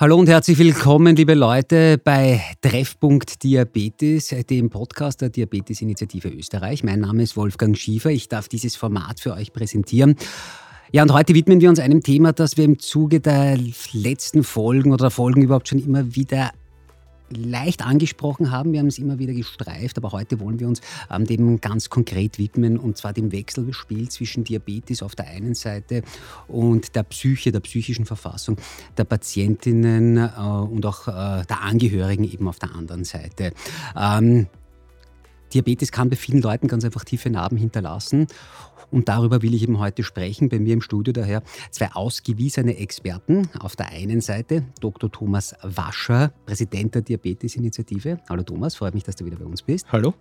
Hallo und herzlich willkommen, liebe Leute, bei Treffpunkt Diabetes, dem Podcast der Diabetes-Initiative Österreich. Mein Name ist Wolfgang Schiefer. Ich darf dieses Format für euch präsentieren. Ja, und heute widmen wir uns einem Thema, das wir im Zuge der letzten Folgen oder Folgen überhaupt schon immer wieder leicht angesprochen haben. Wir haben es immer wieder gestreift, aber heute wollen wir uns ähm, dem ganz konkret widmen und zwar dem Wechselspiel zwischen Diabetes auf der einen Seite und der Psyche, der psychischen Verfassung der Patientinnen äh, und auch äh, der Angehörigen eben auf der anderen Seite. Ähm, Diabetes kann bei vielen Leuten ganz einfach tiefe Narben hinterlassen und darüber will ich eben heute sprechen. Bei mir im Studio daher zwei ausgewiesene Experten. Auf der einen Seite Dr. Thomas Wascher, Präsident der Diabetes-Initiative. Hallo Thomas, freut mich, dass du wieder bei uns bist. Hallo.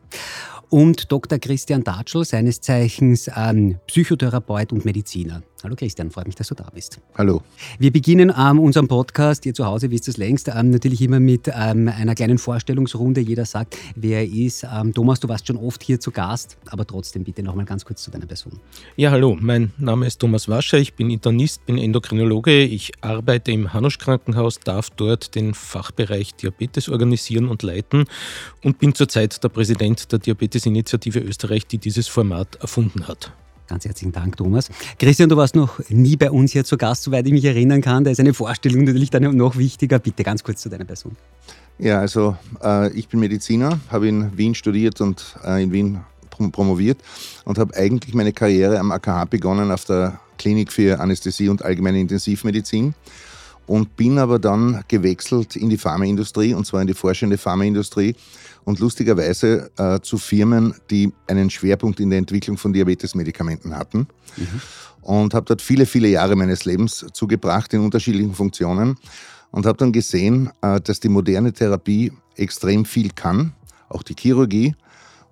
Und Dr. Christian Datschel, seines Zeichens ähm, Psychotherapeut und Mediziner. Hallo Christian, freut mich, dass du da bist. Hallo. Wir beginnen ähm, unseren Podcast, ihr zu Hause wisst es längst, ähm, natürlich immer mit ähm, einer kleinen Vorstellungsrunde. Jeder sagt, wer er ist. Ähm, Thomas, du warst schon oft hier zu Gast, aber trotzdem bitte nochmal ganz kurz zu deiner Person. Ja, hallo, mein Name ist Thomas Wascher, ich bin Internist, bin Endokrinologe, ich arbeite im Hanusch Krankenhaus, darf dort den Fachbereich Diabetes organisieren und leiten und bin zurzeit der Präsident der Diabetes-Initiative Österreich, die dieses Format erfunden hat. Ganz herzlichen Dank, Thomas. Christian, du warst noch nie bei uns hier zu Gast, soweit ich mich erinnern kann. Da ist eine Vorstellung natürlich dann noch wichtiger. Bitte ganz kurz zu deiner Person. Ja, also äh, ich bin Mediziner, habe in Wien studiert und äh, in Wien promoviert und habe eigentlich meine Karriere am AKH begonnen auf der Klinik für Anästhesie und allgemeine Intensivmedizin und bin aber dann gewechselt in die Pharmaindustrie und zwar in die forschende Pharmaindustrie und lustigerweise äh, zu Firmen, die einen Schwerpunkt in der Entwicklung von Diabetesmedikamenten hatten. Mhm. Und habe dort viele, viele Jahre meines Lebens zugebracht in unterschiedlichen Funktionen und habe dann gesehen, äh, dass die moderne Therapie extrem viel kann, auch die Chirurgie.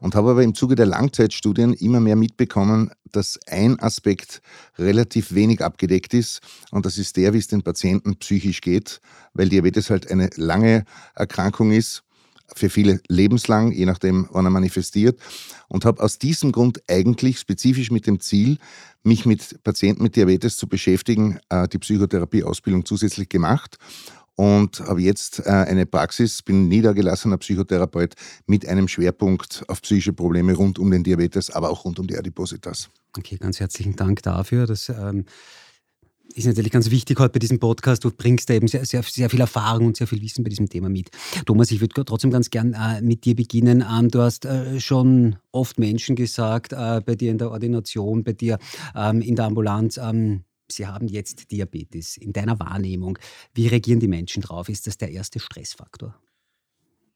Und habe aber im Zuge der Langzeitstudien immer mehr mitbekommen, dass ein Aspekt relativ wenig abgedeckt ist. Und das ist der, wie es den Patienten psychisch geht, weil Diabetes halt eine lange Erkrankung ist für viele lebenslang, je nachdem, wann er manifestiert. Und habe aus diesem Grund eigentlich spezifisch mit dem Ziel, mich mit Patienten mit Diabetes zu beschäftigen, äh, die Psychotherapieausbildung zusätzlich gemacht und habe jetzt äh, eine Praxis, bin niedergelassener Psychotherapeut mit einem Schwerpunkt auf psychische Probleme rund um den Diabetes, aber auch rund um die Adipositas. Okay, ganz herzlichen Dank dafür. Das ähm ist natürlich ganz wichtig heute bei diesem Podcast. Du bringst da eben sehr, sehr, sehr viel Erfahrung und sehr viel Wissen bei diesem Thema mit. Thomas, ich würde trotzdem ganz gern äh, mit dir beginnen. Ähm, du hast äh, schon oft Menschen gesagt, äh, bei dir in der Ordination, bei dir ähm, in der Ambulanz, ähm, sie haben jetzt Diabetes. In deiner Wahrnehmung, wie reagieren die Menschen drauf? Ist das der erste Stressfaktor?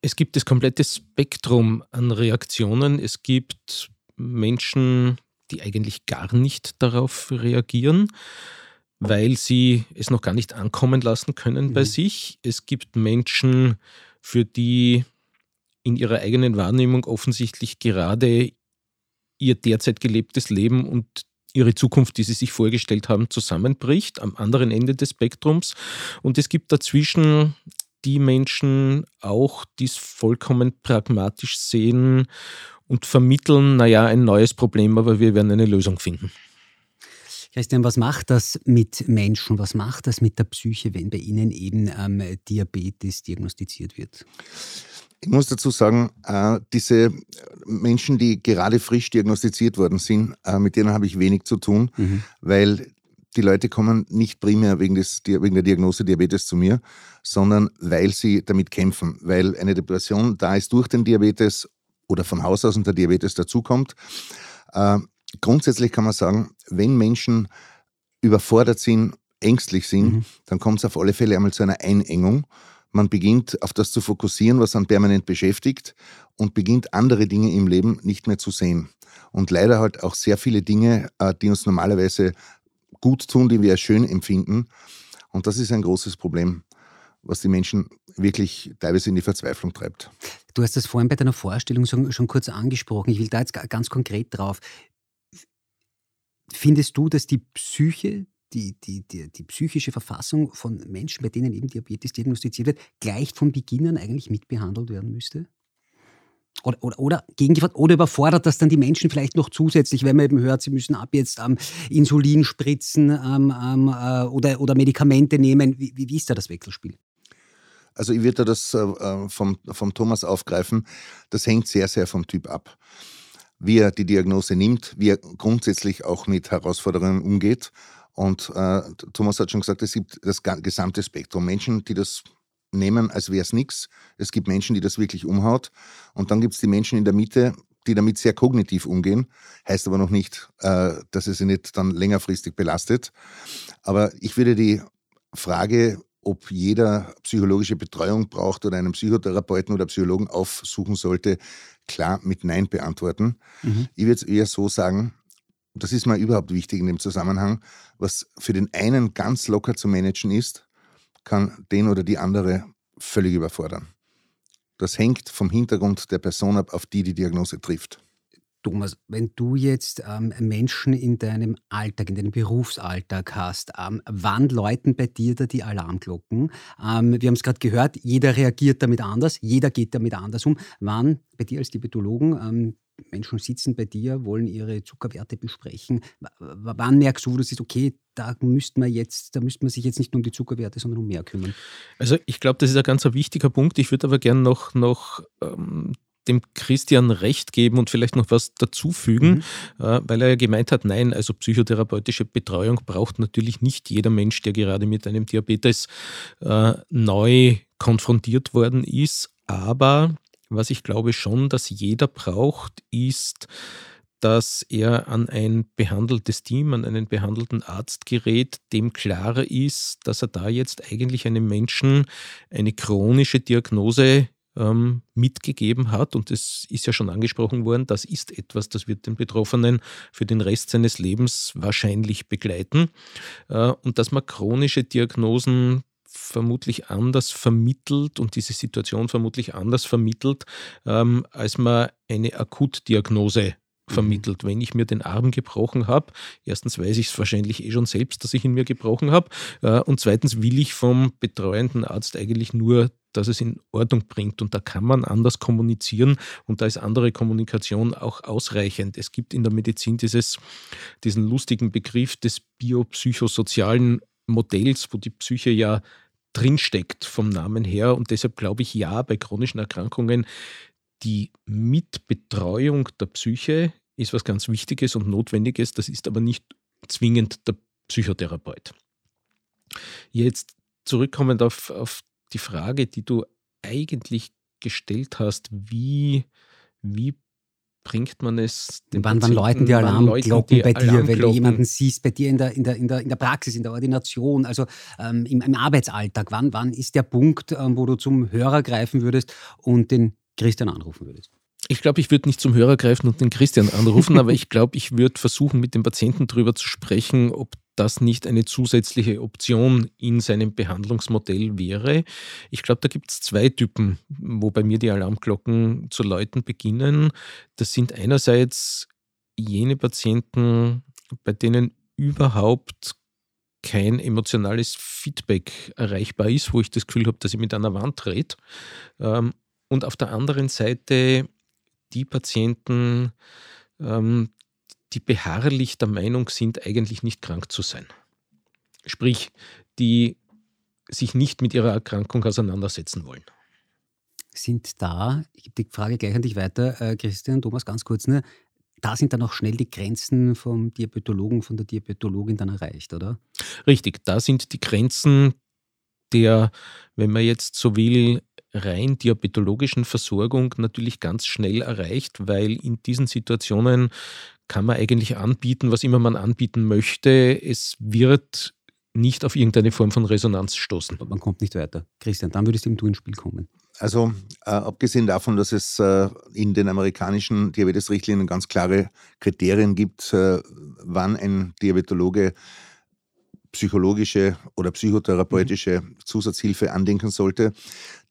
Es gibt das komplette Spektrum an Reaktionen. Es gibt Menschen, die eigentlich gar nicht darauf reagieren weil sie es noch gar nicht ankommen lassen können mhm. bei sich. Es gibt Menschen, für die in ihrer eigenen Wahrnehmung offensichtlich gerade ihr derzeit gelebtes Leben und ihre Zukunft, die sie sich vorgestellt haben, zusammenbricht am anderen Ende des Spektrums. Und es gibt dazwischen die Menschen auch, die es vollkommen pragmatisch sehen und vermitteln, naja, ein neues Problem, aber wir werden eine Lösung finden. Christian, was macht das mit Menschen? Was macht das mit der Psyche, wenn bei ihnen eben ähm, Diabetes diagnostiziert wird? Ich muss dazu sagen, äh, diese Menschen, die gerade frisch diagnostiziert worden sind, äh, mit denen habe ich wenig zu tun, mhm. weil die Leute kommen nicht primär wegen, des, wegen der Diagnose Diabetes zu mir, sondern weil sie damit kämpfen, weil eine Depression da ist durch den Diabetes oder von Haus aus und der Diabetes dazukommt. Äh, grundsätzlich kann man sagen, wenn Menschen überfordert sind, ängstlich sind, mhm. dann kommt es auf alle Fälle einmal zu einer Einengung. Man beginnt auf das zu fokussieren, was einen permanent beschäftigt und beginnt andere Dinge im Leben nicht mehr zu sehen. Und leider halt auch sehr viele Dinge, äh, die uns normalerweise gut tun, die wir schön empfinden. Und das ist ein großes Problem, was die Menschen wirklich teilweise in die Verzweiflung treibt. Du hast das vorhin bei deiner Vorstellung schon kurz angesprochen. Ich will da jetzt ganz konkret drauf. Findest du, dass die Psyche, die, die, die, die psychische Verfassung von Menschen, bei denen eben Diabetes diagnostiziert wird, gleich von Beginn an eigentlich mitbehandelt werden müsste? Oder, oder, oder oder überfordert das dann die Menschen vielleicht noch zusätzlich, wenn man eben hört, sie müssen ab jetzt ähm, Insulin spritzen ähm, ähm, äh, oder, oder Medikamente nehmen? Wie, wie, wie ist da das Wechselspiel? also ich würde das äh, vom, vom Thomas aufgreifen, das hängt sehr, sehr vom Typ ab. Wie er die Diagnose nimmt, wie er grundsätzlich auch mit Herausforderungen umgeht. Und äh, Thomas hat schon gesagt, es gibt das gesamte Spektrum. Menschen, die das nehmen, als wäre es nichts. Es gibt Menschen, die das wirklich umhaut. Und dann gibt es die Menschen in der Mitte, die damit sehr kognitiv umgehen. Heißt aber noch nicht, äh, dass es sie nicht dann längerfristig belastet. Aber ich würde die Frage, ob jeder psychologische Betreuung braucht oder einen Psychotherapeuten oder Psychologen aufsuchen sollte, klar mit Nein beantworten. Mhm. Ich würde es eher so sagen, das ist mir überhaupt wichtig in dem Zusammenhang, was für den einen ganz locker zu managen ist, kann den oder die andere völlig überfordern. Das hängt vom Hintergrund der Person ab, auf die die Diagnose trifft. Thomas, wenn du jetzt ähm, Menschen in deinem Alltag, in deinem Berufsalltag hast, ähm, wann läuten bei dir da die Alarmglocken? Ähm, wir haben es gerade gehört, jeder reagiert damit anders, jeder geht damit anders um. Wann bei dir als Diabetologen ähm, Menschen sitzen bei dir, wollen ihre Zuckerwerte besprechen. wann merkst du, dass es okay, da müsste man jetzt, da müsste man sich jetzt nicht nur um die Zuckerwerte, sondern um mehr kümmern? Also ich glaube, das ist ein ganz wichtiger Punkt. Ich würde aber gerne noch, noch ähm, dem Christian recht geben und vielleicht noch was dazufügen, mhm. äh, weil er ja gemeint hat, nein, also psychotherapeutische Betreuung braucht natürlich nicht jeder Mensch, der gerade mit einem Diabetes äh, neu konfrontiert worden ist, aber was ich glaube schon, dass jeder braucht, ist, dass er an ein behandeltes Team, an einen behandelten Arzt gerät, dem klarer ist, dass er da jetzt eigentlich einem Menschen eine chronische Diagnose ähm, mitgegeben hat. Und das ist ja schon angesprochen worden, das ist etwas, das wird den Betroffenen für den Rest seines Lebens wahrscheinlich begleiten. Äh, und dass man chronische Diagnosen vermutlich anders vermittelt und diese Situation vermutlich anders vermittelt, ähm, als man eine Akutdiagnose mhm. vermittelt. Wenn ich mir den Arm gebrochen habe, erstens weiß ich es wahrscheinlich eh schon selbst, dass ich ihn mir gebrochen habe, äh, und zweitens will ich vom betreuenden Arzt eigentlich nur, dass es in Ordnung bringt. Und da kann man anders kommunizieren und da ist andere Kommunikation auch ausreichend. Es gibt in der Medizin dieses, diesen lustigen Begriff des biopsychosozialen Modells, wo die Psyche ja drinsteckt vom Namen her. Und deshalb glaube ich, ja, bei chronischen Erkrankungen, die Mitbetreuung der Psyche ist was ganz Wichtiges und Notwendiges. Das ist aber nicht zwingend der Psychotherapeut. Jetzt zurückkommend auf, auf die Frage, die du eigentlich gestellt hast, wie, wie bringt man es den Wann, wann läuten die Alarmglocken bei dir, wenn du jemanden siehst, bei dir in der, in der, in der, in der Praxis, in der Ordination, also ähm, im, im, Arbeitsalltag? Wann, wann ist der Punkt, ähm, wo du zum Hörer greifen würdest und den Christian anrufen würdest? Ich glaube, ich würde nicht zum Hörer greifen und den Christian anrufen, aber ich glaube, ich würde versuchen, mit dem Patienten darüber zu sprechen, ob das nicht eine zusätzliche Option in seinem Behandlungsmodell wäre. Ich glaube, da gibt es zwei Typen, wo bei mir die Alarmglocken zu läuten beginnen. Das sind einerseits jene Patienten, bei denen überhaupt kein emotionales Feedback erreichbar ist, wo ich das Gefühl habe, dass ich mit einer Wand rede. Ähm, und auf der anderen Seite die Patienten, ähm, die beharrlich der Meinung sind, eigentlich nicht krank zu sein. Sprich, die sich nicht mit ihrer Erkrankung auseinandersetzen wollen. Sind da, ich gebe die Frage gleich an dich weiter, äh, Christian, Thomas, ganz kurz, ne? da sind dann auch schnell die Grenzen vom Diabetologen, von der Diabetologin dann erreicht, oder? Richtig, da sind die Grenzen der, wenn man jetzt so will, rein diabetologischen Versorgung natürlich ganz schnell erreicht, weil in diesen Situationen kann man eigentlich anbieten, was immer man anbieten möchte. Es wird nicht auf irgendeine Form von Resonanz stoßen. Man kommt nicht weiter. Christian, dann würdest du ins Spiel kommen. Also äh, abgesehen davon, dass es äh, in den amerikanischen Diabetesrichtlinien ganz klare Kriterien gibt, äh, wann ein Diabetologe psychologische oder psychotherapeutische mhm. Zusatzhilfe andenken sollte,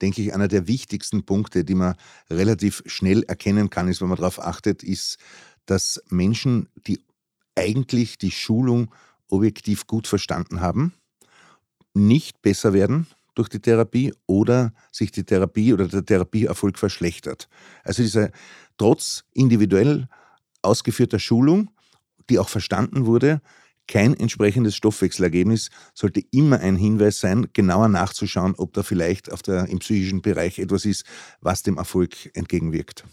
denke ich, einer der wichtigsten Punkte, die man relativ schnell erkennen kann, ist, wenn man darauf achtet, ist, dass Menschen, die eigentlich die Schulung objektiv gut verstanden haben, nicht besser werden durch die Therapie oder sich die Therapie oder der Therapieerfolg verschlechtert. Also dieser trotz individuell ausgeführter Schulung, die auch verstanden wurde, kein entsprechendes Stoffwechselergebnis sollte immer ein Hinweis sein, genauer nachzuschauen, ob da vielleicht auf der, im psychischen Bereich etwas ist, was dem Erfolg entgegenwirkt.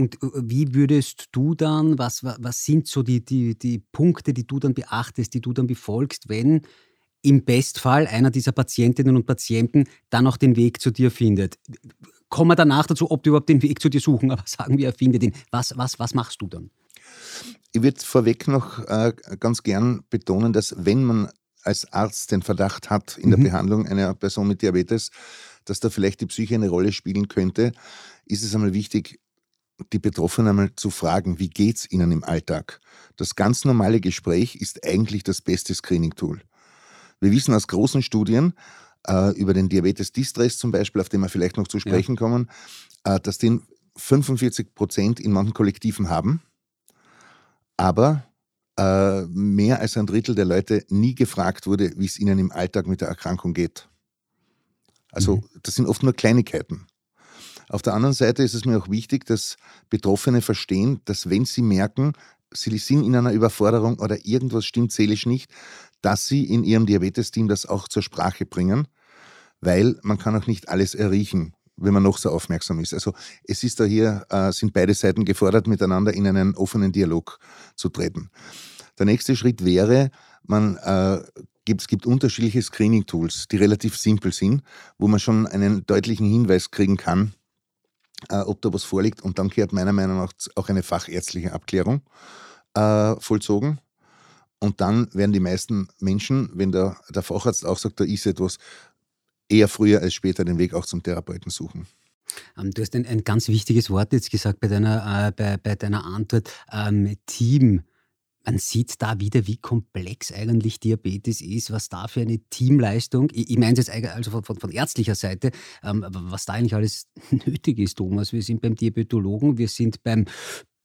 Und äh, wie würdest du dann, was, was sind so die, die, die Punkte, die du dann beachtest, die du dann befolgst, wenn im Bestfall einer dieser Patientinnen und Patienten dann auch den Weg zu dir findet? Kommen wir danach dazu, ob die überhaupt den Weg zu dir suchen, aber sagen wir, er findet ihn. Was, was, was machst du dann? Ich würde vorweg noch äh, ganz gern betonen, dass wenn man als Arzt den Verdacht hat in der mhm. Behandlung einer Person mit Diabetes, dass da vielleicht die Psyche eine Rolle spielen könnte, ist es einmal wichtig, die Betroffenen einmal zu fragen, wie geht es ihnen im Alltag? Das ganz normale Gespräch ist eigentlich das beste Screening-Tool. Wir wissen aus großen Studien äh, über den Diabetes-Distress zum Beispiel, auf den wir vielleicht noch zu sprechen ja. kommen, äh, dass den 45 Prozent in manchen Kollektiven haben, aber äh, mehr als ein Drittel der Leute nie gefragt wurde, wie es ihnen im Alltag mit der Erkrankung geht. Also mhm. das sind oft nur Kleinigkeiten. Auf der anderen Seite ist es mir auch wichtig, dass Betroffene verstehen, dass wenn sie merken, sie sind in einer Überforderung oder irgendwas stimmt seelisch nicht, dass sie in ihrem Diabetesteam das auch zur Sprache bringen, weil man kann auch nicht alles erriechen, wenn man noch so aufmerksam ist. Also es ist da hier, äh, sind beide Seiten gefordert, miteinander in einen offenen Dialog zu treten. Der nächste Schritt wäre, man äh, gibt, es gibt unterschiedliche Screening-Tools, die relativ simpel sind, wo man schon einen deutlichen Hinweis kriegen kann, äh, ob da was vorliegt. Und dann gehört meiner Meinung nach auch eine fachärztliche Abklärung äh, vollzogen. Und dann werden die meisten Menschen, wenn der, der Facharzt auch sagt, da ist etwas, eher früher als später den Weg auch zum Therapeuten suchen. Ähm, du hast ein, ein, ganz wichtiges Wort jetzt gesagt bei deiner, äh, bei, bei, deiner Antwort, ähm, Team man sieht da wieder, wie komplex eigentlich Diabetes ist, was da für eine Teamleistung, ich, ich meine es jetzt also von, von, von ärztlicher Seite, ähm, was da eigentlich alles nötig ist, Thomas. Wir sind beim Diabetologen, wir sind beim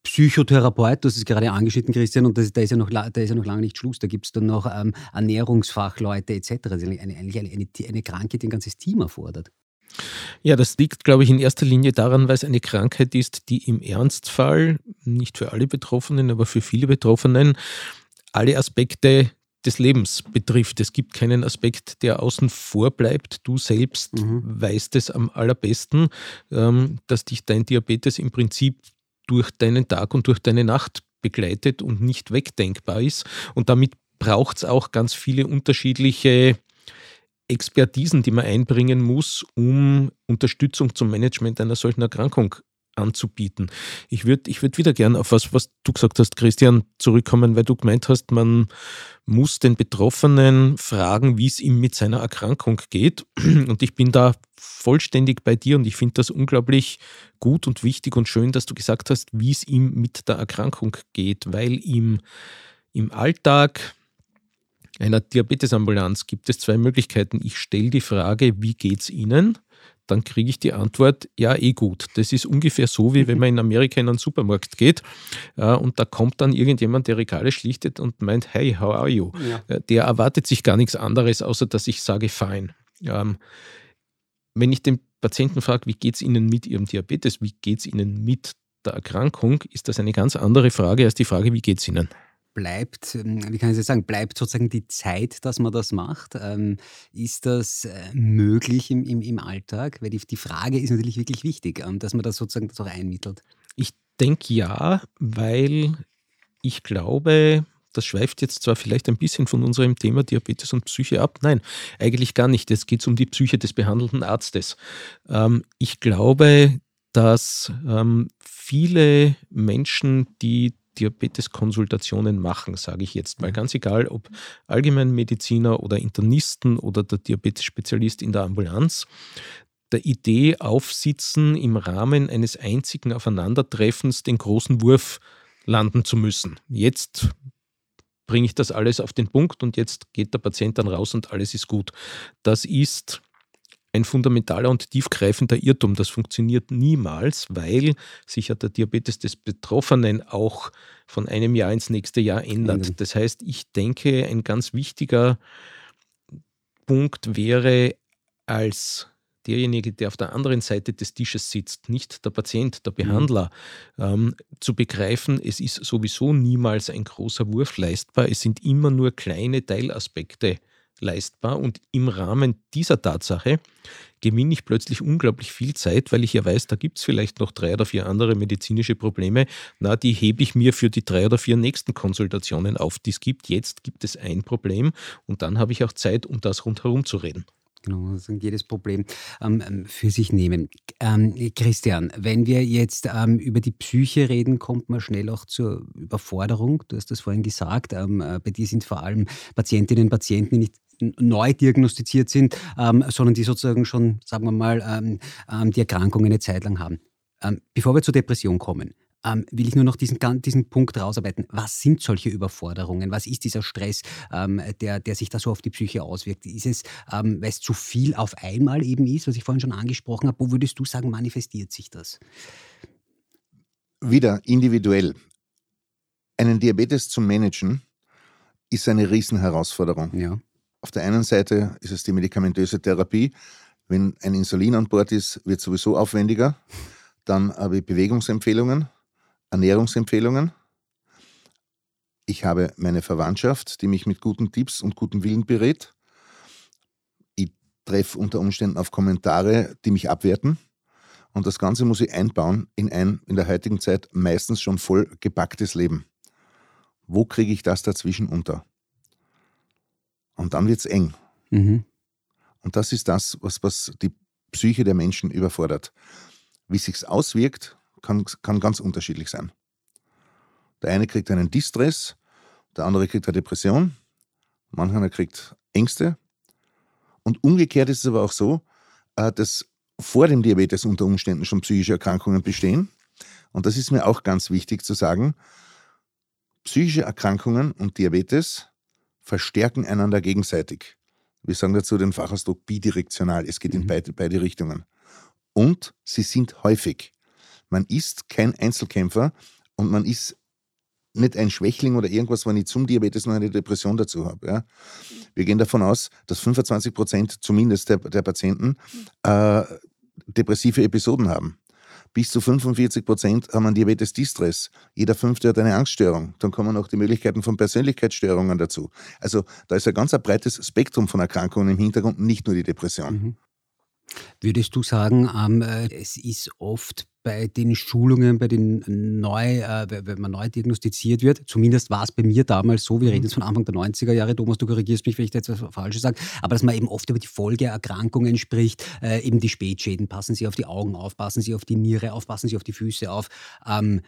Psychotherapeut, du hast es gerade angeschnitten, Christian, und das, da, ist ja noch, da ist ja noch lange nicht Schluss. Da gibt es dann noch ähm, Ernährungsfachleute etc. Das ist eine, eine, eine, eine Krankheit, die ein ganzes Team erfordert. Ja, das liegt, glaube ich, in erster Linie daran, weil es eine Krankheit ist, die im Ernstfall, nicht für alle Betroffenen, aber für viele Betroffenen, alle Aspekte des Lebens betrifft. Es gibt keinen Aspekt, der außen vor bleibt. Du selbst mhm. weißt es am allerbesten, ähm, dass dich dein Diabetes im Prinzip durch deinen Tag und durch deine Nacht begleitet und nicht wegdenkbar ist. Und damit braucht es auch ganz viele unterschiedliche Expertisen, die man einbringen muss, um Unterstützung zum Management einer solchen Erkrankung anzubieten. Ich würde ich würd wieder gern auf was, was du gesagt hast, Christian, zurückkommen, weil du gemeint hast, man muss den Betroffenen fragen, wie es ihm mit seiner Erkrankung geht. Und ich bin da vollständig bei dir und ich finde das unglaublich gut und wichtig und schön, dass du gesagt hast, wie es ihm mit der Erkrankung geht, weil ihm im Alltag einer Diabetesambulanz gibt es zwei Möglichkeiten. Ich stelle die Frage, wie geht es Ihnen? Dann kriege ich die Antwort, ja, eh gut. Das ist ungefähr so, wie wenn man in Amerika in einen Supermarkt geht äh, und da kommt dann irgendjemand, der Regale schlichtet und meint, hey, how are you? Ja. Äh, der erwartet sich gar nichts anderes, außer dass ich sage, fine. Ähm, wenn ich den Patienten frage, wie geht es Ihnen mit Ihrem Diabetes, wie geht es Ihnen mit der Erkrankung, ist das eine ganz andere Frage als die Frage, wie geht es Ihnen? Bleibt, ähm, wie kann ich das sagen, bleibt sozusagen die Zeit, dass man das macht? Ähm, ist das äh, möglich im, im, im Alltag? Weil die, die Frage ist natürlich wirklich wichtig, ähm, dass man das sozusagen das auch einmittelt. Ich denke ja, weil ich glaube, das schweift jetzt zwar vielleicht ein bisschen von unserem Thema Diabetes und Psyche ab. Nein, eigentlich gar nicht. Es geht um die Psyche des behandelnden Arztes. ich glaube, dass viele Menschen, die Diabetes-Konsultationen machen, sage ich jetzt mal. Mhm. Ganz egal, ob Allgemeinmediziner oder Internisten oder der Diabetes-Spezialist in der Ambulanz, der Idee aufsitzen, im Rahmen eines einzigen Aufeinandertreffens den großen Wurf landen zu müssen. Jetzt bringe ich das alles auf den Punkt und jetzt geht der Patient dann raus und alles ist gut. Das ist ein fundamentaler und tiefgreifender Irrtum. Das funktioniert niemals, weil sich ja der Diabetes des Betroffenen auch von einem Jahr ins nächste Jahr ändert. Das heißt, ich denke, ein ganz wichtiger Punkt wäre als derjenige, der auf der anderen Seite des Tisches sitzt, nicht der Patient, der Behandler, mhm. ähm, zu begreifen, es ist sowieso niemals ein großer Wurf leistbar, es sind immer nur kleine Teilaspekte leistbar und im Rahmen dieser Tatsache gewinne ich plötzlich unglaublich viel Zeit, weil ich ja weiß, da gibt es vielleicht noch drei oder vier andere medizinische Probleme. Na, die hebe ich mir für die drei oder vier nächsten Konsultationen auf, die es gibt. Jetzt gibt es ein Problem und dann habe ich auch Zeit, um das rundherum zu reden. Genau, jedes Problem ähm, ähm, für sich nehmen. Ähm, Christian, wenn wir jetzt ähm, über die Psyche reden, kommt man schnell auch zur Überforderung. Du hast das vorhin gesagt. Ähm, äh, bei dir sind vor allem Patientinnen und Patienten, die nicht neu diagnostiziert sind, ähm, sondern die sozusagen schon, sagen wir mal, die Erkrankung eine Zeit lang haben. Bevor wir zur Depression kommen, ähm, will ich nur noch diesen, diesen Punkt rausarbeiten. Was sind solche Überforderungen? Was ist dieser Stress, ähm, der, der sich da so auf die Psyche auswirkt? Ist es, weil es zu viel auf einmal eben ist, was ich vorhin schon angesprochen habe? Wo würdest du sagen, manifestiert sich das? Wieder individuell. Einen Diabetes zu managen, ist eine Riesenherausforderung. Ja. Auf der einen Seite ist es die medikamentöse Therapie. Wenn ein Insulin an Bord ist, wird es sowieso aufwendiger. Dann habe ich Bewegungsempfehlungen, Ernährungsempfehlungen. Ich habe meine Verwandtschaft, die mich mit guten Tipps und gutem Willen berät. Ich treffe unter Umständen auf Kommentare, die mich abwerten. Und das Ganze muss ich einbauen in ein in der heutigen Zeit meistens schon voll gepacktes Leben. Wo kriege ich das dazwischen unter? Und dann wird es eng. Mhm. Und das ist das, was, was die Psyche der Menschen überfordert. Wie sich auswirkt, kann, kann ganz unterschiedlich sein. Der eine kriegt einen Distress, der andere kriegt eine Depression, mancher kriegt Ängste. Und umgekehrt ist es aber auch so, äh, dass vor dem Diabetes unter Umständen schon psychische Erkrankungen bestehen. Und das ist mir auch ganz wichtig zu sagen. Psychische Erkrankungen und Diabetes verstärken einander gegenseitig. Wir sagen dazu den Fachausdruck bidirektional. Es geht mhm. in beide, beide Richtungen. Und sie sind häufig. Man ist kein Einzelkämpfer und man ist nicht ein Schwächling oder irgendwas, wenn ich zum Diabetes noch eine Depression dazu habe. Ja. Wir gehen davon aus, dass 25 Prozent zumindest der, der Patienten äh, depressive Episoden haben. Bis zu 45 Prozent haben einen Diabetes Distress. Jeder Fünfte hat eine Angststörung. Dann kommen noch die Möglichkeiten von Persönlichkeitsstörungen dazu. Also da ist ein ganz breites Spektrum von Erkrankungen im Hintergrund, nicht nur die Depression. Mhm. Würdest du sagen, ähm, äh, es ist oft bei den Schulungen, bei den neu, äh, wenn man neu diagnostiziert wird, zumindest war es bei mir damals so, wir reden jetzt von Anfang der 90er Jahre, Thomas, du korrigierst mich, wenn ich da jetzt was Falsches sage, aber dass man eben oft über die Folgeerkrankungen spricht, äh, eben die Spätschäden, passen Sie auf die Augen auf, passen Sie auf die Niere auf, passen Sie auf die Füße auf. Ähm,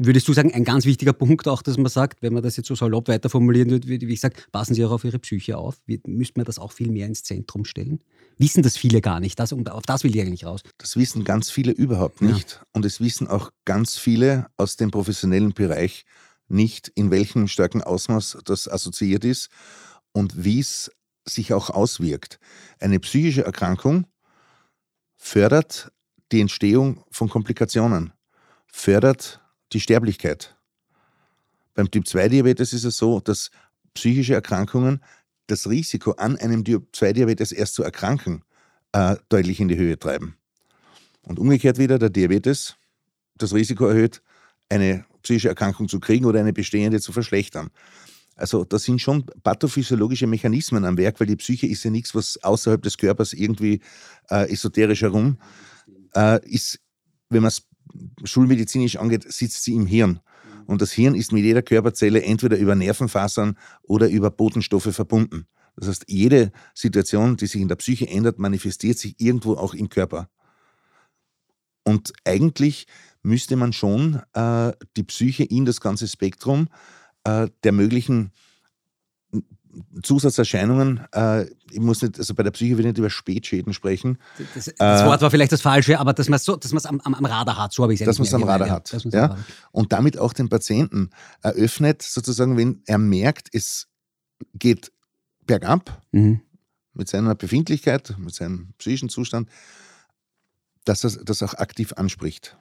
Würdest du sagen, ein ganz wichtiger Punkt auch, dass man sagt, wenn man das jetzt so salopp weiter formulieren würde, wie ich sage, passen Sie auch auf Ihre Psyche auf, müsste man das auch viel mehr ins Zentrum stellen? Wissen das viele gar nicht, das, auf das will ich eigentlich raus. Das wissen ganz viele überhaupt nicht. Ja. Und es wissen auch ganz viele aus dem professionellen Bereich nicht, in welchem starken Ausmaß das assoziiert ist und wie es sich auch auswirkt. Eine psychische Erkrankung fördert die Entstehung von Komplikationen, fördert die Sterblichkeit. Beim Typ-2-Diabetes ist es so, dass psychische Erkrankungen das Risiko, an einem Typ-2-Diabetes erst zu erkranken, äh, deutlich in die Höhe treiben. Und umgekehrt wieder der Diabetes das Risiko erhöht, eine psychische Erkrankung zu kriegen oder eine bestehende zu verschlechtern. Also da sind schon pathophysiologische Mechanismen am Werk, weil die Psyche ist ja nichts, was außerhalb des Körpers irgendwie äh, esoterisch herum äh, ist. Wenn man es schulmedizinisch angeht, sitzt sie im Hirn. Und das Hirn ist mit jeder Körperzelle entweder über Nervenfasern oder über Botenstoffe verbunden. Das heißt, jede Situation, die sich in der Psyche ändert, manifestiert sich irgendwo auch im Körper. Und eigentlich müsste man schon äh, die Psyche in das ganze Spektrum äh, der möglichen Zusatzerscheinungen, äh, ich muss nicht, also bei der Psyche will ich nicht über Spätschäden sprechen. Das, das Wort war vielleicht das Falsche, aber dass man es so, am, am, am Radar hat, so habe ich es Dass man es am Radar hat. Ja, ja. Und damit auch den Patienten eröffnet, sozusagen, wenn er merkt, es geht bergab mhm. mit seiner Befindlichkeit, mit seinem psychischen Zustand, dass er das auch aktiv anspricht.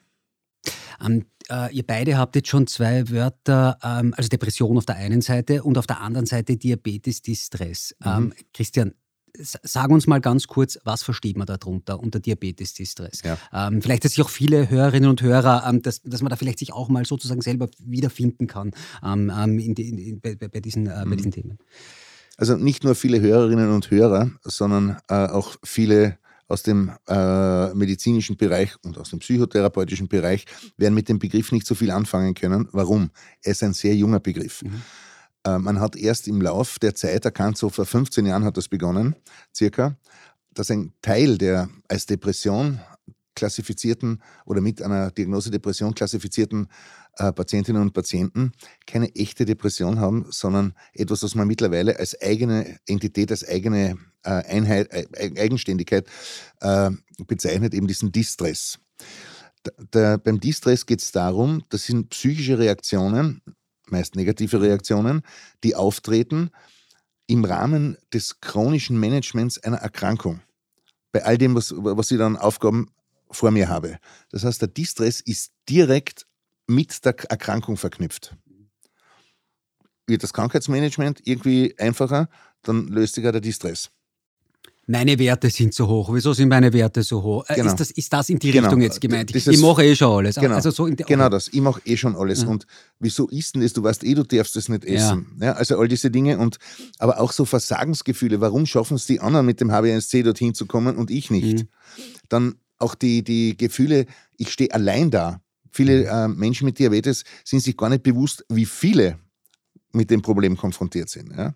Ähm, äh, ihr beide habt jetzt schon zwei Wörter, ähm, also Depression auf der einen Seite und auf der anderen Seite Diabetes, Distress. Mhm. Ähm, Christian, sag uns mal ganz kurz, was versteht man darunter unter Diabetes Distress? Ja. Ähm, vielleicht, dass sich auch viele Hörerinnen und Hörer, ähm, dass, dass man da vielleicht sich auch mal sozusagen selber wiederfinden kann ähm, ähm in die, in, bei, bei, diesen, äh, bei diesen mhm. Themen. Also nicht nur viele Hörerinnen und Hörer, sondern äh, auch viele aus dem äh, medizinischen Bereich und aus dem psychotherapeutischen Bereich werden mit dem Begriff nicht so viel anfangen können. Warum? Er ist ein sehr junger Begriff. Mhm. Äh, man hat erst im Lauf der Zeit erkannt, so vor 15 Jahren hat das begonnen, circa, dass ein Teil der als Depression klassifizierten oder mit einer Diagnose Depression klassifizierten äh, Patientinnen und Patienten keine echte Depression haben, sondern etwas, was man mittlerweile als eigene Entität, als eigene äh, Einheit, äh, Eigenständigkeit äh, bezeichnet, eben diesen Distress. Da, da, beim Distress geht es darum, das sind psychische Reaktionen, meist negative Reaktionen, die auftreten im Rahmen des chronischen Managements einer Erkrankung. Bei all dem, was, was ich dann Aufgaben vor mir habe. Das heißt, der Distress ist direkt mit der Erkrankung verknüpft. Wird das Krankheitsmanagement irgendwie einfacher, dann löst sich ja der Distress. Meine Werte sind so hoch. Wieso sind meine Werte so hoch? Äh, genau. Ist, das, ist das in die genau. Richtung jetzt gemeint? Dieses, ich mache eh schon alles. Genau, also so in genau das. Ich mache eh schon alles. Ja. Und wieso isst denn das? Du weißt eh, du darfst das nicht essen. Ja. ja. also all diese Dinge. Und, aber auch so Versagensgefühle. Warum schaffen es die anderen mit dem HbA1c dorthin zu kommen und ich nicht? Mhm. Dann auch die, die Gefühle, ich stehe allein da. Viele mhm. äh, Menschen mit Diabetes sind sich gar nicht bewusst, wie viele mit dem Problem konfrontiert sind. Ja?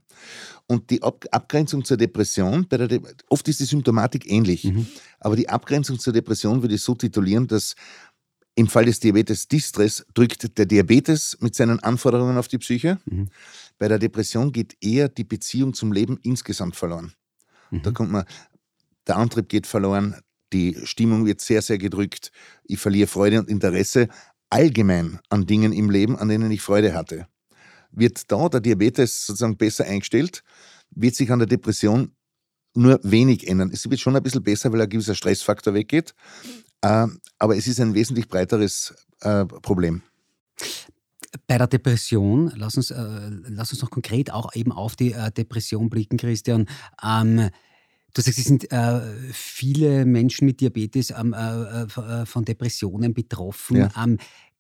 Und die Ab Abgrenzung zur Depression, bei der De oft ist die Symptomatik ähnlich, mhm. aber die Abgrenzung zur Depression würde ich so titulieren, dass im Fall des Diabetes Distress drückt der Diabetes mit seinen Anforderungen auf die Psyche. Mhm. Bei der Depression geht eher die Beziehung zum Leben insgesamt verloren. Mhm. Da kommt man, der Antrieb geht verloren, die Stimmung wird sehr, sehr gedrückt. Ich verliere Freude und Interesse allgemein an Dingen im Leben, an denen ich Freude hatte. Wird da der Diabetes sozusagen besser eingestellt, wird sich an der Depression nur wenig ändern. Es wird schon ein bisschen besser, weil ein gewisser Stressfaktor weggeht. Äh, aber es ist ein wesentlich breiteres äh, Problem. Bei der Depression, lass uns, äh, lass uns noch konkret auch eben auf die Depression blicken, Christian. Ähm, Du sagst, es sind äh, viele Menschen mit Diabetes ähm, äh, äh, von Depressionen betroffen. Ja. Ähm,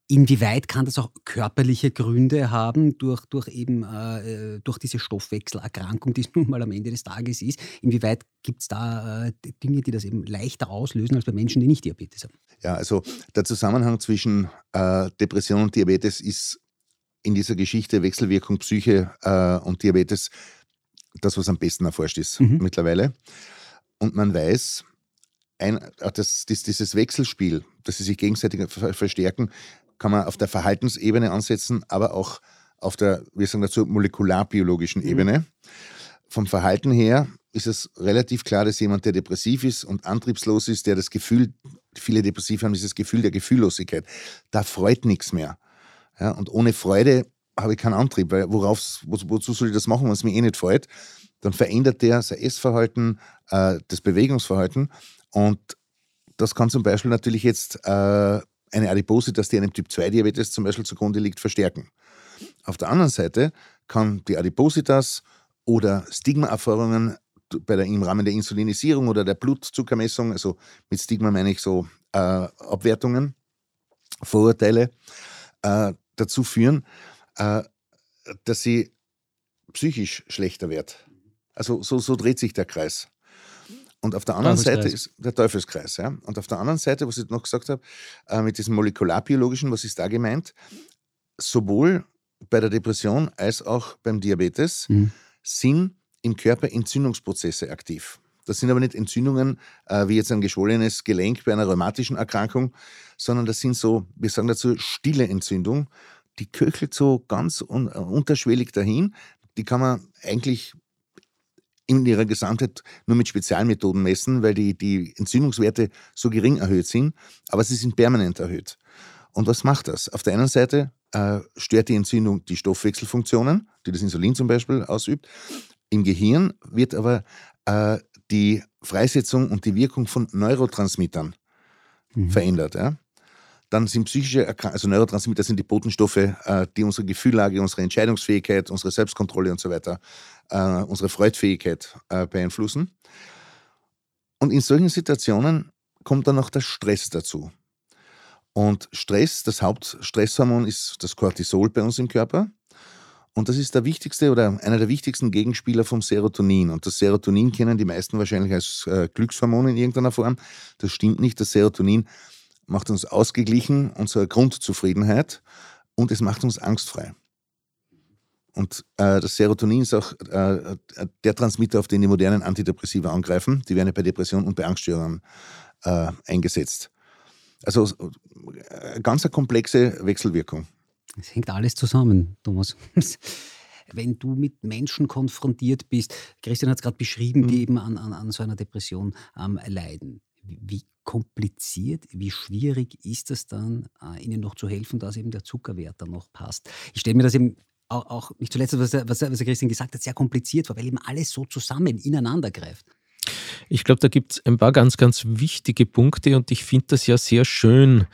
inwieweit kann das auch körperliche Gründe haben durch, durch eben äh, durch diese Stoffwechselerkrankung, die es nun mal am Ende des Tages ist? Inwieweit gibt es da äh, Dinge, die das eben leichter auslösen als bei Menschen, die nicht Diabetes haben? Ja, also der Zusammenhang zwischen äh, Depression und Diabetes ist in dieser Geschichte Wechselwirkung Psyche und Diabetes das, was am besten erforscht ist mhm. mittlerweile. Und man weiß, ein, das, das, dieses Wechselspiel, dass sie sich gegenseitig verstärken, kann man auf der Verhaltensebene ansetzen, aber auch auf der, wir sagen dazu, molekularbiologischen mhm. Ebene. Vom Verhalten her ist es relativ klar, dass jemand, der depressiv ist und antriebslos ist, der das Gefühl, viele Depressiv haben dieses Gefühl der Gefühllosigkeit, da freut nichts mehr. Ja, und ohne Freude habe ich keinen Antrieb, weil worauf, wo, wozu soll ich das machen, wenn es mir eh nicht freut? Dann verändert der sein Essverhalten, äh, das Bewegungsverhalten und das kann zum Beispiel natürlich jetzt äh, eine Adipositas, die einem Typ-2-Diabetes zum Beispiel zugrunde liegt, verstärken. Auf der anderen Seite kann die Adipositas oder Stigma-Erfahrungen bei der, im Rahmen der Insulinisierung oder der Blutzuckermessung, also mit Stigma meine ich so äh, Abwertungen, Vorurteile, äh, dazu führen, äh, dass sie psychisch schlechter wird. Also so, so dreht sich der Kreis. Und auf der anderen Seite ist der Teufelskreis. Ja? Und auf der anderen Seite, was ich noch gesagt habe, äh, mit diesem molekularbiologischen, was ist da gemeint? Sowohl bei der Depression als auch beim Diabetes mhm. sind im Körper Entzündungsprozesse aktiv. Das sind aber nicht Entzündungen äh, wie jetzt ein geschwollenes Gelenk bei einer rheumatischen Erkrankung, sondern das sind so, wir sagen dazu, stille Entzündung die köchelt so ganz un äh, unterschwellig dahin. Die kann man eigentlich in ihrer Gesamtheit nur mit Spezialmethoden messen, weil die, die Entzündungswerte so gering erhöht sind, aber sie sind permanent erhöht. Und was macht das? Auf der einen Seite äh, stört die Entzündung die Stoffwechselfunktionen, die das Insulin zum Beispiel ausübt. Im Gehirn wird aber äh, die Freisetzung und die Wirkung von Neurotransmittern mhm. verändert. Ja? Dann sind psychische Erkrankungen, also Neurotransmitter sind die Botenstoffe, äh, die unsere Gefühllage, unsere Entscheidungsfähigkeit, unsere Selbstkontrolle und so weiter äh, unsere Freudfähigkeit äh, beeinflussen. Und in solchen Situationen kommt dann noch der Stress dazu. Und Stress, das Hauptstresshormon ist das Cortisol bei uns im Körper. Und das ist der wichtigste oder einer der wichtigsten Gegenspieler vom Serotonin. Und das Serotonin kennen die meisten wahrscheinlich als äh, Glückshormon in irgendeiner Form. Das stimmt nicht. Das Serotonin macht uns ausgeglichen, unsere Grundzufriedenheit und es macht uns angstfrei. Und äh, das Serotonin ist auch äh, der Transmitter, auf den die modernen Antidepressiva angreifen. Die werden ja bei Depressionen und bei Angststörungen äh, eingesetzt. Also äh, ganz eine komplexe Wechselwirkung. Es hängt alles zusammen, Thomas. Wenn du mit Menschen konfrontiert bist, Christian hat es gerade beschrieben, die mhm. eben an, an, an so einer Depression ähm, leiden. Wie kompliziert, wie schwierig ist es dann, äh, ihnen noch zu helfen, dass eben der Zuckerwert dann noch passt? Ich stelle mir das eben auch, auch nicht zuletzt, was, was, was der Christian gesagt hat, sehr kompliziert vor, weil eben alles so zusammen ineinander greift. Ich glaube, da gibt es ein paar ganz, ganz wichtige Punkte und ich finde das ja sehr schön,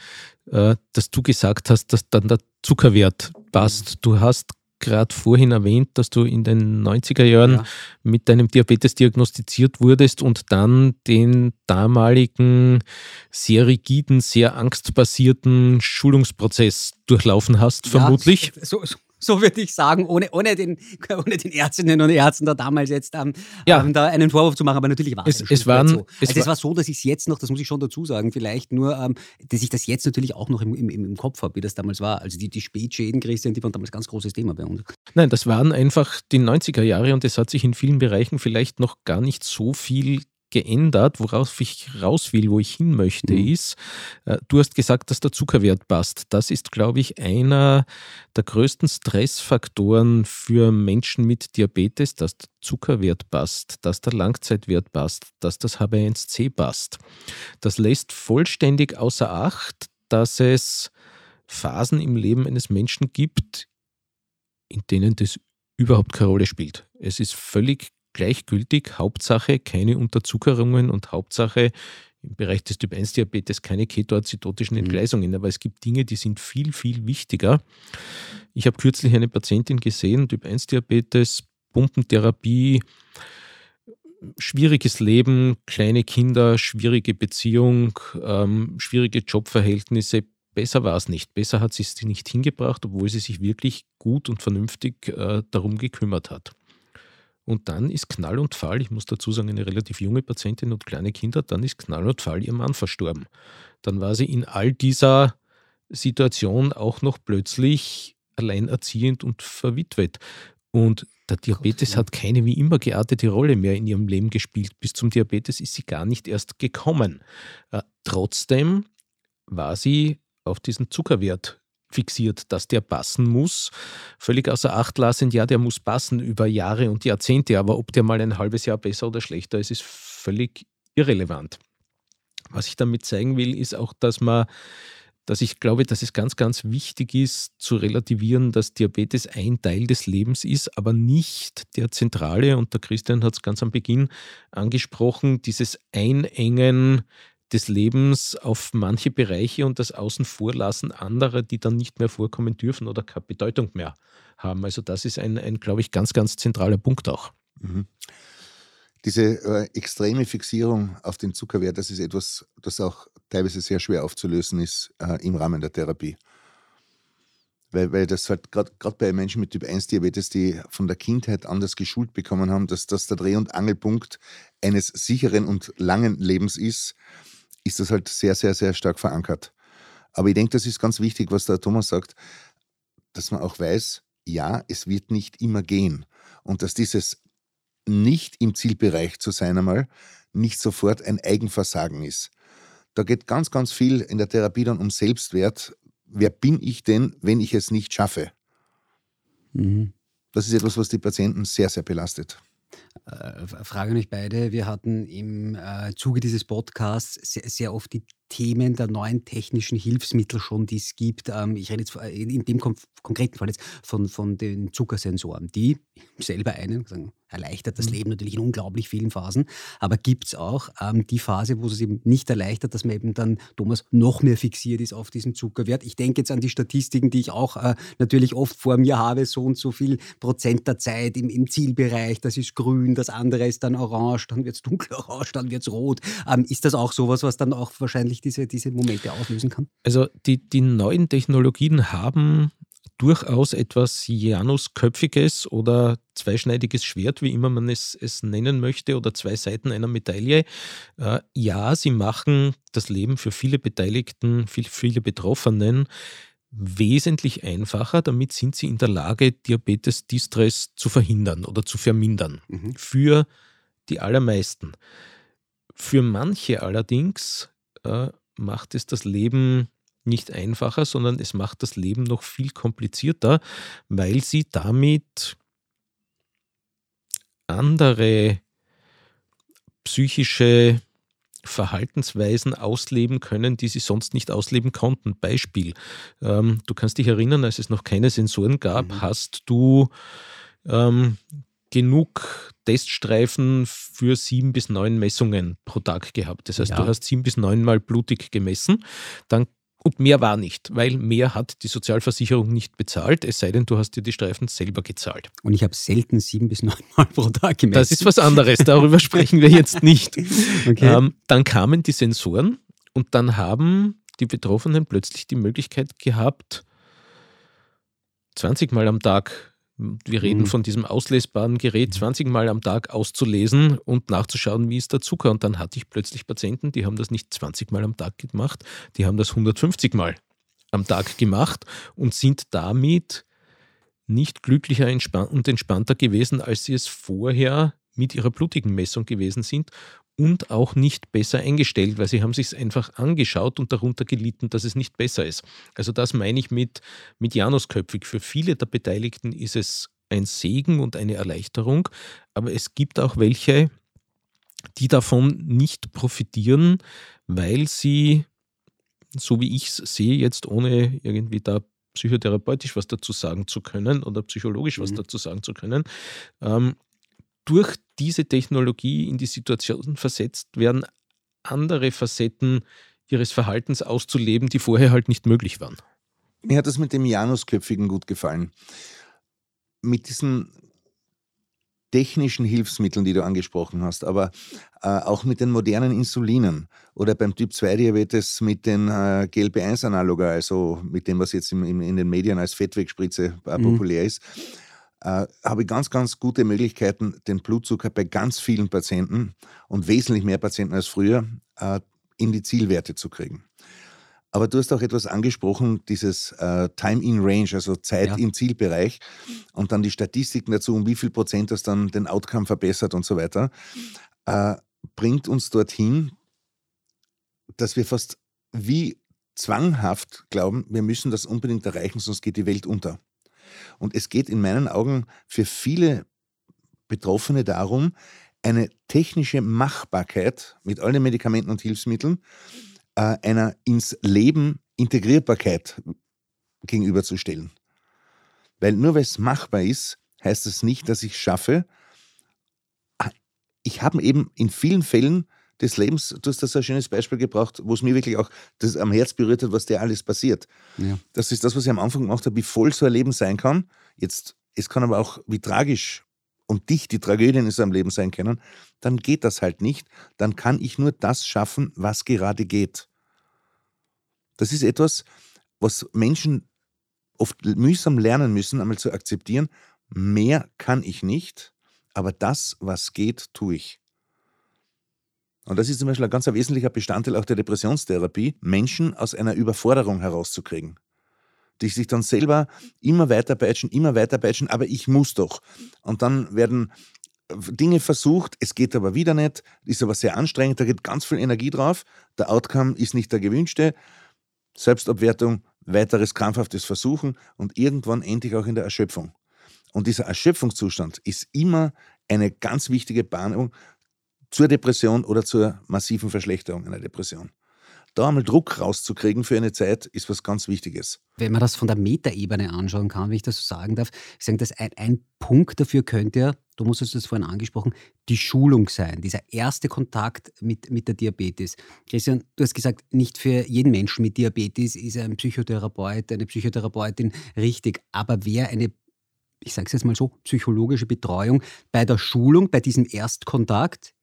äh, dass du gesagt hast, dass dann der Zuckerwert passt. Du hast gerade vorhin erwähnt, dass du in den 90er Jahren ja. mit deinem Diabetes diagnostiziert wurdest und dann den damaligen sehr rigiden, sehr angstbasierten Schulungsprozess durchlaufen hast, vermutlich. Ja, so, so, so würde ich sagen, ohne, ohne, den, ohne den Ärztinnen und Ärzten da damals jetzt ähm, ja. ähm, da einen Vorwurf zu machen, aber natürlich war es, es, es waren, so. Es, also es war so, dass ich es jetzt noch, das muss ich schon dazu sagen, vielleicht nur, ähm, dass ich das jetzt natürlich auch noch im, im, im Kopf habe, wie das damals war. Also die, die Spätschäden, Christian, die waren damals ein ganz großes Thema bei uns. Nein, das waren einfach die 90er Jahre und es hat sich in vielen Bereichen vielleicht noch gar nicht so viel geändert. Worauf ich raus will, wo ich hin möchte, mhm. ist, äh, du hast gesagt, dass der Zuckerwert passt. Das ist, glaube ich, einer der größten Stressfaktoren für Menschen mit Diabetes, dass der Zuckerwert passt, dass der Langzeitwert passt, dass das HB1C passt. Das lässt vollständig außer Acht, dass es Phasen im Leben eines Menschen gibt, in denen das überhaupt keine Rolle spielt. Es ist völlig gleichgültig. Hauptsache keine Unterzuckerungen und Hauptsache im Bereich des Typ 1 Diabetes keine ketoazidotischen mhm. Entgleisungen. Aber es gibt Dinge, die sind viel, viel wichtiger. Ich habe kürzlich eine Patientin gesehen, Typ 1 Diabetes, Pumpentherapie, schwieriges Leben, kleine Kinder, schwierige Beziehung, ähm, schwierige Jobverhältnisse. Besser war es nicht. Besser hat sie es nicht hingebracht, obwohl sie sich wirklich gut und vernünftig äh, darum gekümmert hat. Und dann ist Knall und Fall, ich muss dazu sagen, eine relativ junge Patientin und kleine Kinder, dann ist Knall und Fall ihr Mann verstorben. Dann war sie in all dieser Situation auch noch plötzlich alleinerziehend und verwitwet. Und der Diabetes hat keine wie immer geartete Rolle mehr in ihrem Leben gespielt. Bis zum Diabetes ist sie gar nicht erst gekommen. Äh, trotzdem war sie auf diesen Zuckerwert fixiert, dass der passen muss. Völlig außer Acht lassend, ja, der muss passen über Jahre und Jahrzehnte, aber ob der mal ein halbes Jahr besser oder schlechter ist, ist völlig irrelevant. Was ich damit zeigen will, ist auch, dass man dass ich glaube, dass es ganz, ganz wichtig ist, zu relativieren, dass Diabetes ein Teil des Lebens ist, aber nicht der zentrale, und der Christian hat es ganz am Beginn angesprochen, dieses Einengen des Lebens auf manche Bereiche und das Außenvorlassen anderer, die dann nicht mehr vorkommen dürfen oder keine Bedeutung mehr haben. Also das ist ein, ein glaube ich, ganz, ganz zentraler Punkt auch. Mhm. Diese äh, extreme Fixierung auf den Zuckerwert, das ist etwas, das auch teilweise sehr schwer aufzulösen ist äh, im Rahmen der Therapie. Weil, weil das halt gerade bei Menschen mit Typ 1 Diabetes, die von der Kindheit anders geschult bekommen haben, dass das der Dreh- und Angelpunkt eines sicheren und langen Lebens ist, ist das halt sehr, sehr, sehr stark verankert. Aber ich denke, das ist ganz wichtig, was der Thomas sagt, dass man auch weiß, ja, es wird nicht immer gehen. Und dass dieses nicht im Zielbereich zu sein einmal nicht sofort ein Eigenversagen ist. Da geht ganz, ganz viel in der Therapie dann um Selbstwert. Wer bin ich denn, wenn ich es nicht schaffe? Mhm. Das ist etwas, was die Patienten sehr, sehr belastet. Äh, Frage an euch beide. Wir hatten im äh, Zuge dieses Podcasts sehr, sehr, oft die Themen der neuen technischen Hilfsmittel schon, die es gibt. Ähm, ich rede jetzt in dem konkreten Fall jetzt von, von den Zuckersensoren, die selber einen sagen, erleichtert das mhm. Leben natürlich in unglaublich vielen Phasen, aber gibt es auch ähm, die Phase, wo es eben nicht erleichtert, dass man eben dann, Thomas, noch mehr fixiert ist auf diesen Zuckerwert. Ich denke jetzt an die Statistiken, die ich auch äh, natürlich oft vor mir habe, so und so viel Prozent der Zeit im, im Zielbereich, das ist grün, das andere ist dann orange, dann wird es dunkelorange, dann wird es rot. Ähm, ist das auch sowas, was dann auch wahrscheinlich diese, diese Momente auslösen kann? Also die, die neuen Technologien haben durchaus etwas Janusköpfiges oder zweischneidiges Schwert, wie immer man es, es nennen möchte, oder zwei Seiten einer Medaille. Äh, ja, sie machen das Leben für viele Beteiligten, für viele Betroffenen wesentlich einfacher. Damit sind sie in der Lage, Diabetes, Distress zu verhindern oder zu vermindern. Mhm. Für die allermeisten. Für manche allerdings äh, macht es das Leben nicht einfacher, sondern es macht das Leben noch viel komplizierter, weil sie damit andere psychische Verhaltensweisen ausleben können, die sie sonst nicht ausleben konnten. Beispiel, ähm, du kannst dich erinnern, als es noch keine Sensoren gab, mhm. hast du ähm, genug Teststreifen für sieben bis neun Messungen pro Tag gehabt. Das heißt, ja. du hast sieben bis neun Mal blutig gemessen. Dann und mehr war nicht, weil mehr hat die Sozialversicherung nicht bezahlt, es sei denn, du hast dir die Streifen selber gezahlt. Und ich habe selten sieben bis neun Mal pro Tag gemessen. Das ist was anderes, darüber sprechen wir jetzt nicht. Okay. Ähm, dann kamen die Sensoren und dann haben die Betroffenen plötzlich die Möglichkeit gehabt, 20 Mal am Tag wir reden mhm. von diesem auslesbaren Gerät 20 mhm. Mal am Tag auszulesen und nachzuschauen, wie ist der Zucker. Und dann hatte ich plötzlich Patienten, die haben das nicht 20 Mal am Tag gemacht, die haben das 150 Mal am Tag gemacht und sind damit nicht glücklicher und entspannter gewesen, als sie es vorher mit ihrer blutigen Messung gewesen sind und auch nicht besser eingestellt, weil sie haben sich es einfach angeschaut und darunter gelitten, dass es nicht besser ist. Also das meine ich mit, mit Janusköpfig. Für viele der Beteiligten ist es ein Segen und eine Erleichterung, aber es gibt auch welche, die davon nicht profitieren, weil sie, so wie ich es sehe, jetzt ohne irgendwie da psychotherapeutisch was dazu sagen zu können oder psychologisch was mhm. dazu sagen zu können, ähm, durch diese Technologie in die Situation versetzt werden, andere Facetten ihres Verhaltens auszuleben, die vorher halt nicht möglich waren. Mir hat das mit dem Janusköpfigen gut gefallen. Mit diesen technischen Hilfsmitteln, die du angesprochen hast, aber äh, auch mit den modernen Insulinen oder beim Typ-2-Diabetes mit den äh, GLP-1-Analoga, also mit dem, was jetzt im, im, in den Medien als Fettwegspritze äh, mhm. populär ist äh, habe ich ganz, ganz gute Möglichkeiten, den Blutzucker bei ganz vielen Patienten und wesentlich mehr Patienten als früher äh, in die Zielwerte zu kriegen. Aber du hast auch etwas angesprochen, dieses äh, Time in Range, also Zeit ja. im Zielbereich und dann die Statistiken dazu, um wie viel Prozent das dann den Outcome verbessert und so weiter, äh, bringt uns dorthin, dass wir fast wie zwanghaft glauben, wir müssen das unbedingt erreichen, sonst geht die Welt unter. Und es geht in meinen Augen für viele Betroffene darum, eine technische Machbarkeit mit allen Medikamenten und Hilfsmitteln äh, einer ins Leben Integrierbarkeit gegenüberzustellen. Weil nur weil es machbar ist, heißt das nicht, dass ich es schaffe. Ah, ich habe eben in vielen Fällen des Lebens, du hast das ein schönes Beispiel gebracht, wo es mir wirklich auch das am Herz berührt hat, was dir alles passiert. Ja. Das ist das, was ich am Anfang gemacht habe, wie voll so ein Leben sein kann. Jetzt, es kann aber auch, wie tragisch und dicht die Tragödien in seinem Leben sein können, dann geht das halt nicht. Dann kann ich nur das schaffen, was gerade geht. Das ist etwas, was Menschen oft mühsam lernen müssen, einmal zu akzeptieren. Mehr kann ich nicht, aber das, was geht, tue ich. Und das ist zum Beispiel ein ganz wesentlicher Bestandteil auch der Depressionstherapie, Menschen aus einer Überforderung herauszukriegen. Die sich dann selber immer weiter peitschen, immer weiter peitschen, aber ich muss doch. Und dann werden Dinge versucht, es geht aber wieder nicht, ist aber sehr anstrengend, da geht ganz viel Energie drauf, der Outcome ist nicht der gewünschte, Selbstabwertung, weiteres krampfhaftes Versuchen und irgendwann endlich auch in der Erschöpfung. Und dieser Erschöpfungszustand ist immer eine ganz wichtige Bahnung zur Depression oder zur massiven Verschlechterung einer Depression. da einmal Druck rauszukriegen für eine Zeit, ist was ganz Wichtiges. Wenn man das von der Metaebene anschauen kann, wenn ich das so sagen darf, ich sage, dass ein, ein Punkt dafür könnte ja, du musstest das vorhin angesprochen, die Schulung sein, dieser erste Kontakt mit, mit der Diabetes. Christian, du hast gesagt, nicht für jeden Menschen mit Diabetes ist ein Psychotherapeut, eine Psychotherapeutin richtig, aber wer eine ich sage es jetzt mal so, psychologische Betreuung bei der Schulung, bei diesem Erstkontakt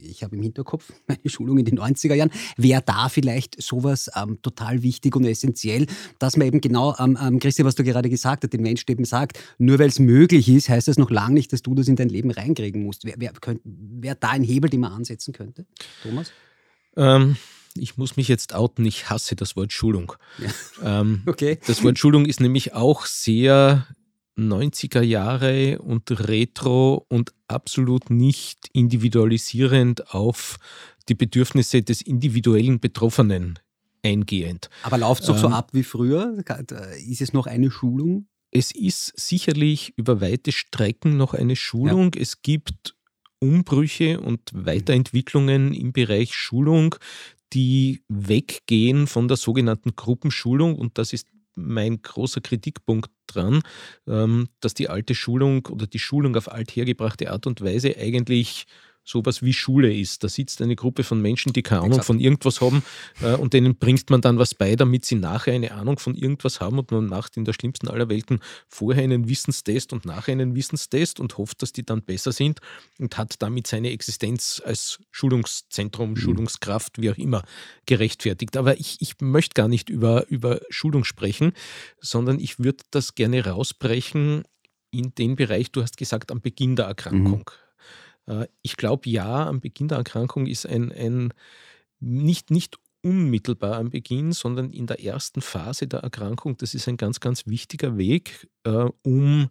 ich habe im Hinterkopf meine Schulung in den 90er Jahren, wäre da vielleicht sowas ähm, total wichtig und essentiell, dass man eben genau, ähm, ähm, Christi, was du gerade gesagt hast, den Menschen eben sagt, nur weil es möglich ist, heißt das noch lange nicht, dass du das in dein Leben reinkriegen musst. Wäre wär, wär da ein Hebel, den man ansetzen könnte? Thomas? Ähm, ich muss mich jetzt outen, ich hasse das Wort Schulung. Ja. Ähm, okay. Das Wort Schulung ist nämlich auch sehr 90er Jahre und retro und absolut nicht individualisierend auf die Bedürfnisse des individuellen Betroffenen eingehend. Aber läuft es doch ähm, so ab wie früher? Ist es noch eine Schulung? Es ist sicherlich über weite Strecken noch eine Schulung. Ja. Es gibt Umbrüche und Weiterentwicklungen im Bereich Schulung, die weggehen von der sogenannten Gruppenschulung und das ist mein großer Kritikpunkt dran, ähm, dass die alte Schulung oder die Schulung auf althergebrachte Art und Weise eigentlich sowas wie Schule ist. Da sitzt eine Gruppe von Menschen, die keine Ahnung Exakt. von irgendwas haben äh, und denen bringt man dann was bei, damit sie nachher eine Ahnung von irgendwas haben und man macht in der schlimmsten aller Welten vorher einen Wissenstest und nachher einen Wissenstest und hofft, dass die dann besser sind und hat damit seine Existenz als Schulungszentrum, mhm. Schulungskraft, wie auch immer, gerechtfertigt. Aber ich, ich möchte gar nicht über, über Schulung sprechen, sondern ich würde das gerne rausbrechen in den Bereich, du hast gesagt, am Beginn der Erkrankung. Mhm. Äh, ich glaube, ja, am Beginn der Erkrankung ist ein, ein nicht, nicht unmittelbar am Beginn, sondern in der ersten Phase der Erkrankung, das ist ein ganz, ganz wichtiger Weg, äh, um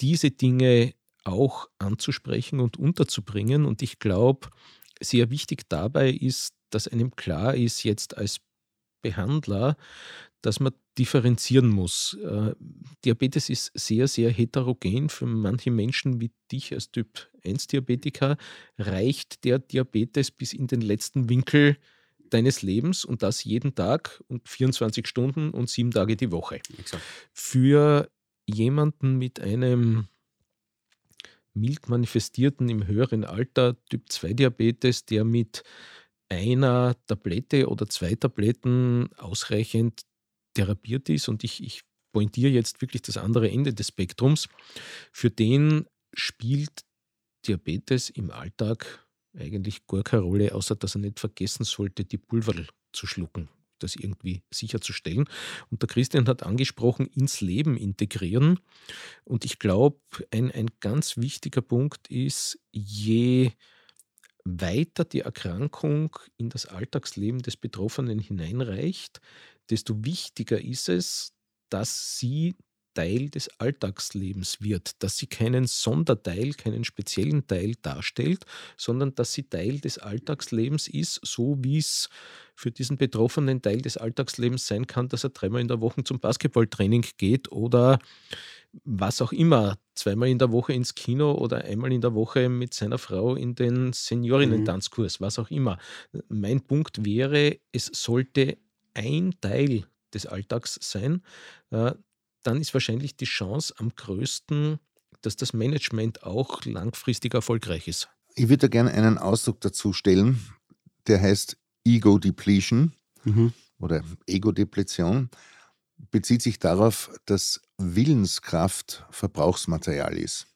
diese Dinge auch anzusprechen und unterzubringen. Und ich glaube, sehr wichtig dabei ist, dass einem klar ist, jetzt als Behandler, dass man differenzieren muss. Äh, Diabetes ist sehr, sehr heterogen. Für manche Menschen wie dich als Typ 1-Diabetiker reicht der Diabetes bis in den letzten Winkel deines Lebens und das jeden Tag und 24 Stunden und sieben Tage die Woche. Exakt. Für jemanden mit einem mild manifestierten im höheren Alter Typ 2 Diabetes, der mit einer Tablette oder zwei Tabletten ausreichend therapiert ist und ich, ich pointiere jetzt wirklich das andere Ende des Spektrums, für den spielt Diabetes im Alltag eigentlich gar keine Rolle, außer dass er nicht vergessen sollte, die Pulverl zu schlucken, das irgendwie sicherzustellen. Und der Christian hat angesprochen, ins Leben integrieren. Und ich glaube, ein, ein ganz wichtiger Punkt ist, je weiter die Erkrankung in das Alltagsleben des Betroffenen hineinreicht, desto wichtiger ist es, dass sie Teil des Alltagslebens wird, dass sie keinen Sonderteil, keinen speziellen Teil darstellt, sondern dass sie Teil des Alltagslebens ist, so wie es für diesen Betroffenen Teil des Alltagslebens sein kann, dass er dreimal in der Woche zum Basketballtraining geht oder was auch immer, zweimal in der Woche ins Kino oder einmal in der Woche mit seiner Frau in den Seniorinnen-Tanzkurs, was auch immer. Mein Punkt wäre, es sollte ein Teil des Alltags sein, äh, dann ist wahrscheinlich die Chance am größten, dass das Management auch langfristig erfolgreich ist. Ich würde da gerne einen Ausdruck dazu stellen, der heißt Ego Depletion mhm. oder Ego-Depletion. Bezieht sich darauf, dass Willenskraft Verbrauchsmaterial ist.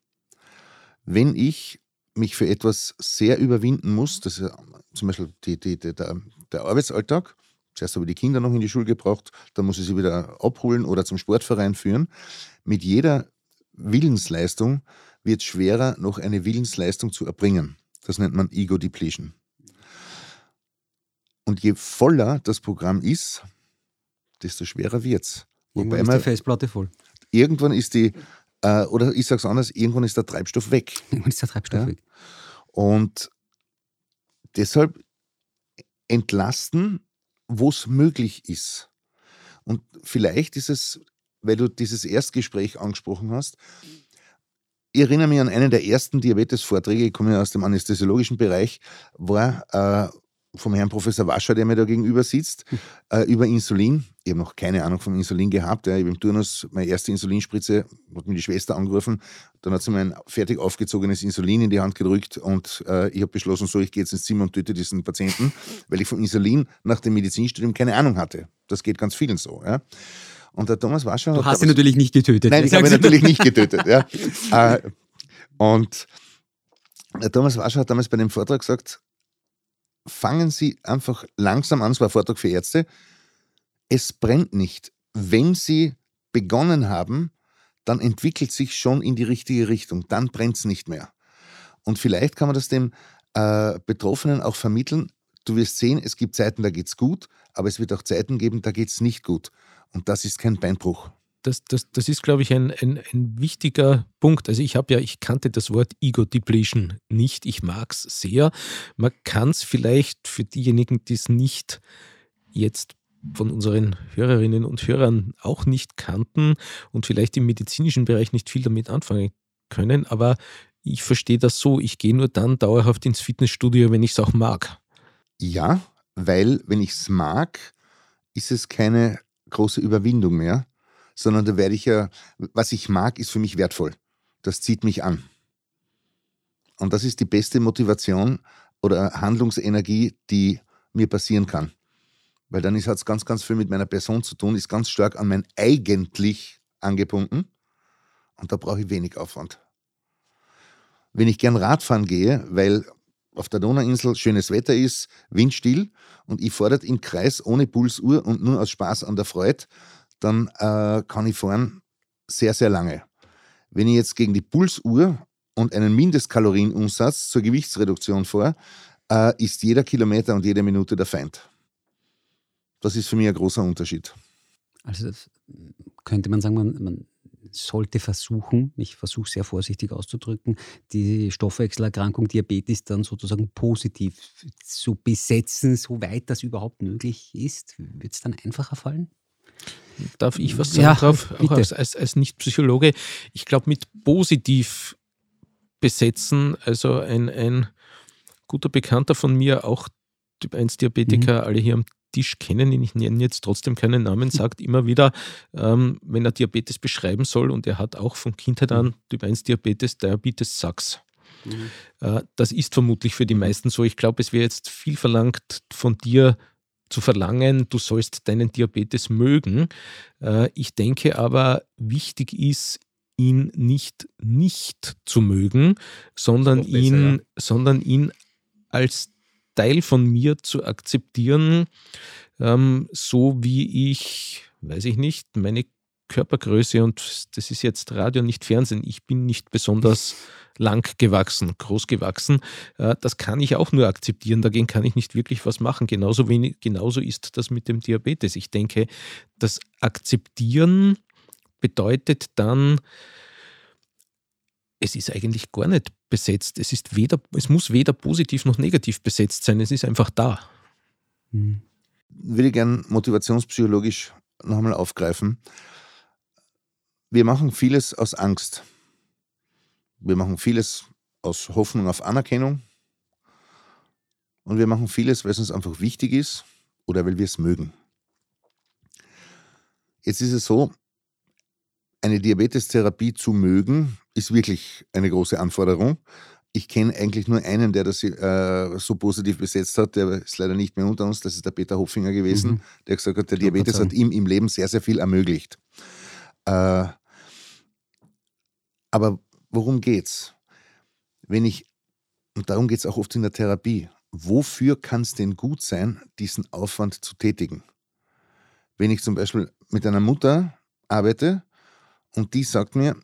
Wenn ich mich für etwas sehr überwinden muss, das ist zum Beispiel die, die, die, der, der Arbeitsalltag, Zuerst habe ich die Kinder noch in die Schule gebracht, dann muss ich sie wieder abholen oder zum Sportverein führen. Mit jeder Willensleistung wird es schwerer, noch eine Willensleistung zu erbringen. Das nennt man Ego Depletion. Und je voller das Programm ist, desto schwerer wird es. Irgendwann ist die Festplatte voll. Irgendwann ist die, äh, oder ich sage es anders, irgendwann ist der Treibstoff weg. Irgendwann ist der Treibstoff ja? weg. Und deshalb entlasten wo es möglich ist. Und vielleicht ist es, weil du dieses Erstgespräch angesprochen hast, ich erinnere mich an einen der ersten Diabetes-Vorträge, ich komme ja aus dem anästhesiologischen Bereich, war, äh, vom Herrn Professor Wascher, der mir da gegenüber sitzt, äh, über Insulin. Ich habe noch keine Ahnung vom Insulin gehabt. Ja. Ich habe im Turnus meine erste Insulinspritze, hat mir die Schwester angerufen, dann hat sie mir ein fertig aufgezogenes Insulin in die Hand gedrückt und äh, ich habe beschlossen, so, ich gehe jetzt ins Zimmer und töte diesen Patienten, weil ich vom Insulin nach dem Medizinstudium keine Ahnung hatte. Das geht ganz vielen so. Ja. Und der Thomas Wascher Du hast ihn natürlich nicht getötet. Nein, ich habe ihn natürlich nicht getötet. Ja. Äh, und der Thomas Wascher hat damals bei dem Vortrag gesagt, fangen Sie einfach langsam an, es war Vortrag für Ärzte, es brennt nicht. Wenn Sie begonnen haben, dann entwickelt sich schon in die richtige Richtung, dann brennt es nicht mehr. Und vielleicht kann man das dem äh, Betroffenen auch vermitteln, du wirst sehen, es gibt Zeiten, da geht es gut, aber es wird auch Zeiten geben, da geht es nicht gut. Und das ist kein Beinbruch das, das, das ist, glaube ich, ein, ein, ein wichtiger Punkt. Also ich habe ja, ich kannte das Wort Ego-Depletion nicht. Ich mag es sehr. Man kann es vielleicht für diejenigen, die es nicht jetzt von unseren Hörerinnen und Hörern auch nicht kannten und vielleicht im medizinischen Bereich nicht viel damit anfangen können, aber ich verstehe das so, ich gehe nur dann dauerhaft ins Fitnessstudio, wenn ich es auch mag. Ja, weil wenn ich es mag, ist es keine große Überwindung mehr, sondern da werde ich ja, was ich mag, ist für mich wertvoll. Das zieht mich an. Und das ist die beste Motivation oder Handlungsenergie, die mir passieren kann. Weil dann hat es ganz, ganz viel mit meiner Person zu tun, ist ganz stark an mein eigentlich angebunden. Und da brauche ich wenig Aufwand. Wenn ich gern Radfahren gehe, weil auf der Donauinsel schönes Wetter ist, windstill und ich fordert im Kreis ohne Pulsuhr und nur aus Spaß an der Freude, dann äh, kann ich fahren sehr, sehr lange. Wenn ich jetzt gegen die Pulsuhr und einen Mindestkalorienumsatz zur Gewichtsreduktion fahre, äh, ist jeder Kilometer und jede Minute der Feind. Das ist für mich ein großer Unterschied. Also könnte man sagen, man, man sollte versuchen, ich versuche sehr vorsichtig auszudrücken, die Stoffwechselerkrankung Diabetes dann sozusagen positiv zu besetzen, soweit das überhaupt möglich ist. Wird es dann einfacher fallen? Darf ich was sagen ja, drauf? Auch als, als, als Nicht-Psychologe. Ich glaube, mit positiv besetzen, also ein, ein guter Bekannter von mir, auch Typ 1 Diabetiker, mhm. alle hier am Tisch kennen ihn, ich nenne jetzt trotzdem keinen Namen, sagt immer wieder, ähm, wenn er Diabetes beschreiben soll, und er hat auch von Kindheit an mhm. Typ 1 Diabetes, Diabetes sucks. Mhm. Äh, das ist vermutlich für die meisten so. Ich glaube, es wäre jetzt viel verlangt von dir, zu verlangen, du sollst deinen Diabetes mögen. Äh, ich denke aber, wichtig ist, ihn nicht nicht zu mögen, sondern, besser, ihn, ja. sondern ihn als Teil von mir zu akzeptieren, ähm, so wie ich, weiß ich nicht, meine Körpergröße und das ist jetzt Radio, nicht Fernsehen. Ich bin nicht besonders lang gewachsen, groß gewachsen. Äh, das kann ich auch nur akzeptieren. Dagegen kann ich nicht wirklich was machen. Genauso, wenig, genauso ist das mit dem Diabetes. Ich denke, das Akzeptieren bedeutet dann, es ist eigentlich gar nicht besetzt. Es, ist weder, es muss weder positiv noch negativ besetzt sein. Es ist einfach da. Hm. Würde ich gerne motivationspsychologisch nochmal aufgreifen. Wir machen vieles aus Angst. Wir machen vieles aus Hoffnung auf Anerkennung. Und wir machen vieles, weil es uns einfach wichtig ist oder weil wir es mögen. Jetzt ist es so, eine Diabetestherapie zu mögen, ist wirklich eine große Anforderung. Ich kenne eigentlich nur einen, der das äh, so positiv besetzt hat. Der ist leider nicht mehr unter uns. Das ist der Peter Hoffinger gewesen, mhm. der gesagt hat, der Diabetes hat ihm im Leben sehr, sehr viel ermöglicht. Äh, aber worum geht's? Wenn ich, und darum geht es auch oft in der Therapie, wofür kann es denn gut sein, diesen Aufwand zu tätigen? Wenn ich zum Beispiel mit einer Mutter arbeite und die sagt mir,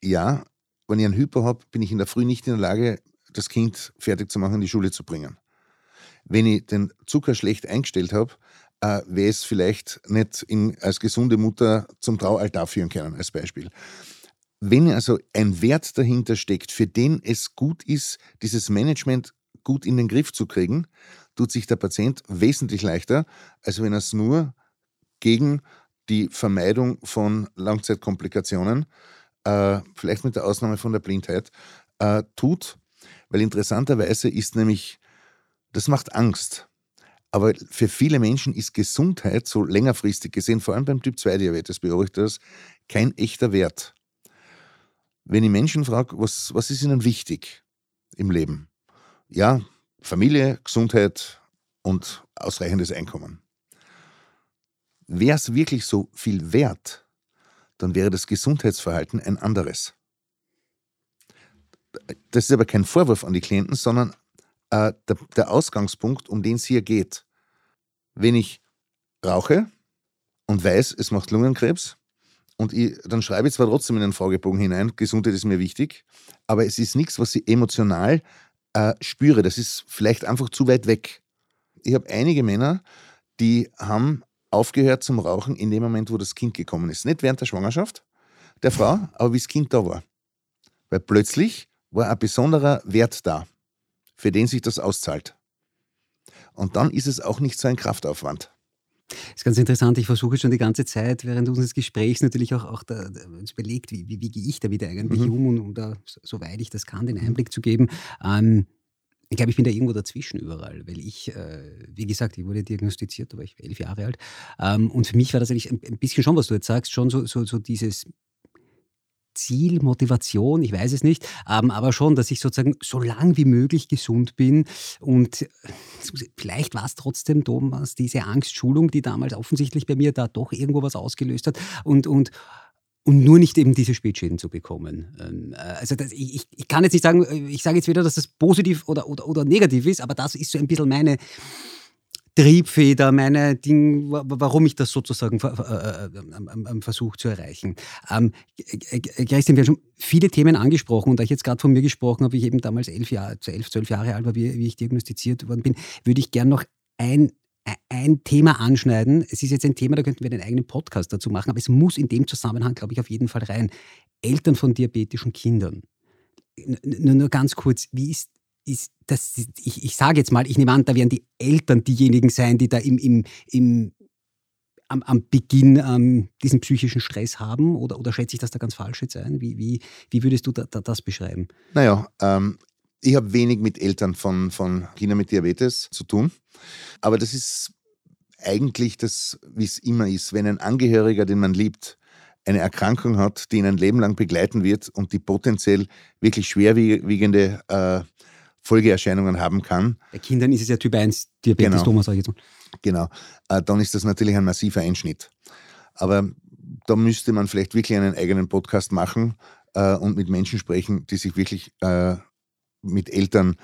ja, wenn ich einen Hyper habe, bin ich in der Früh nicht in der Lage, das Kind fertig zu machen, in die Schule zu bringen. Wenn ich den Zucker schlecht eingestellt habe, äh, wäre es vielleicht nicht in, als gesunde Mutter zum Traualtar führen können, als Beispiel. Wenn also ein Wert dahinter steckt, für den es gut ist, dieses Management gut in den Griff zu kriegen, tut sich der Patient wesentlich leichter, als wenn er es nur gegen die Vermeidung von Langzeitkomplikationen, äh, vielleicht mit der Ausnahme von der Blindheit, äh, tut. Weil interessanterweise ist nämlich, das macht Angst. Aber für viele Menschen ist Gesundheit so längerfristig gesehen, vor allem beim Typ-2-Diabetes beobachte das, kein echter Wert. Wenn ich Menschen frage, was, was ist ihnen wichtig im Leben? Ja, Familie, Gesundheit und ausreichendes Einkommen. Wäre es wirklich so viel wert, dann wäre das Gesundheitsverhalten ein anderes. Das ist aber kein Vorwurf an die Klienten, sondern äh, der, der Ausgangspunkt, um den es hier geht. Wenn ich rauche und weiß, es macht Lungenkrebs, und ich, dann schreibe ich zwar trotzdem in den Fragebogen hinein, Gesundheit ist mir wichtig, aber es ist nichts, was ich emotional äh, spüre. Das ist vielleicht einfach zu weit weg. Ich habe einige Männer, die haben aufgehört zum Rauchen in dem Moment, wo das Kind gekommen ist. Nicht während der Schwangerschaft der Frau, aber wie das Kind da war. Weil plötzlich war ein besonderer Wert da, für den sich das auszahlt. Und dann ist es auch nicht so ein Kraftaufwand. Das ist ganz interessant. Ich versuche schon die ganze Zeit während unseres Gesprächs natürlich auch, auch da, uns belegt, wie, wie, wie gehe ich da wieder eigentlich mhm. um und um da, soweit ich das kann, den Einblick zu geben. Ähm, ich glaube, ich bin da irgendwo dazwischen überall, weil ich, äh, wie gesagt, ich wurde diagnostiziert, da war ich elf Jahre alt. Ähm, und für mich war das eigentlich ein, ein, bisschen schon, was du jetzt sagst, schon so, so, so dieses Ziel, Motivation, ich weiß es nicht, ähm, aber schon, dass ich sozusagen so lang wie möglich gesund bin und äh, vielleicht war es trotzdem, Thomas, diese Angstschulung, die damals offensichtlich bei mir da doch irgendwo was ausgelöst hat und, und und nur nicht eben diese Spätschäden zu bekommen. Ähm, äh, also das, ich, ich kann jetzt nicht sagen, äh, ich sage jetzt wieder, dass das positiv oder, oder, oder negativ ist, aber das ist so ein bisschen meine, Triebfeder, meine Ding, warum ich das sozusagen äh, versuche zu erreichen. Ähm, Christian, wir haben schon viele Themen angesprochen und da ich jetzt gerade von mir gesprochen habe, ich eben damals elf Jahre, elf, zwölf Jahre alt war, wie, ich diagnostiziert worden bin, würde ich gern noch ein ein Thema anschneiden. Es ist jetzt ein Thema, da könnten wir einen eigenen Podcast dazu machen, aber es muss in dem Zusammenhang, glaube ich, auf jeden Fall rein. Eltern von diabetischen Kindern. Nur, nur ganz kurz, wie ist ist das, ich, ich sage jetzt mal, ich nehme an, da werden die Eltern diejenigen sein, die da im, im, im, am, am Beginn ähm, diesen psychischen Stress haben oder, oder schätze ich das da ganz falsch jetzt ein? Wie, wie, wie würdest du da, da, das beschreiben? Naja, ähm, ich habe wenig mit Eltern von, von Kindern mit Diabetes zu tun, aber das ist eigentlich das, wie es immer ist, wenn ein Angehöriger, den man liebt, eine Erkrankung hat, die ihn ein Leben lang begleiten wird und die potenziell wirklich schwerwiegende äh, Folgeerscheinungen haben kann. Bei Kindern ist es ja Typ 1 Diabetes, genau. Thomas, sage ich jetzt mal. Genau, äh, dann ist das natürlich ein massiver Einschnitt. Aber da müsste man vielleicht wirklich einen eigenen Podcast machen äh, und mit Menschen sprechen, die sich wirklich äh, mit Eltern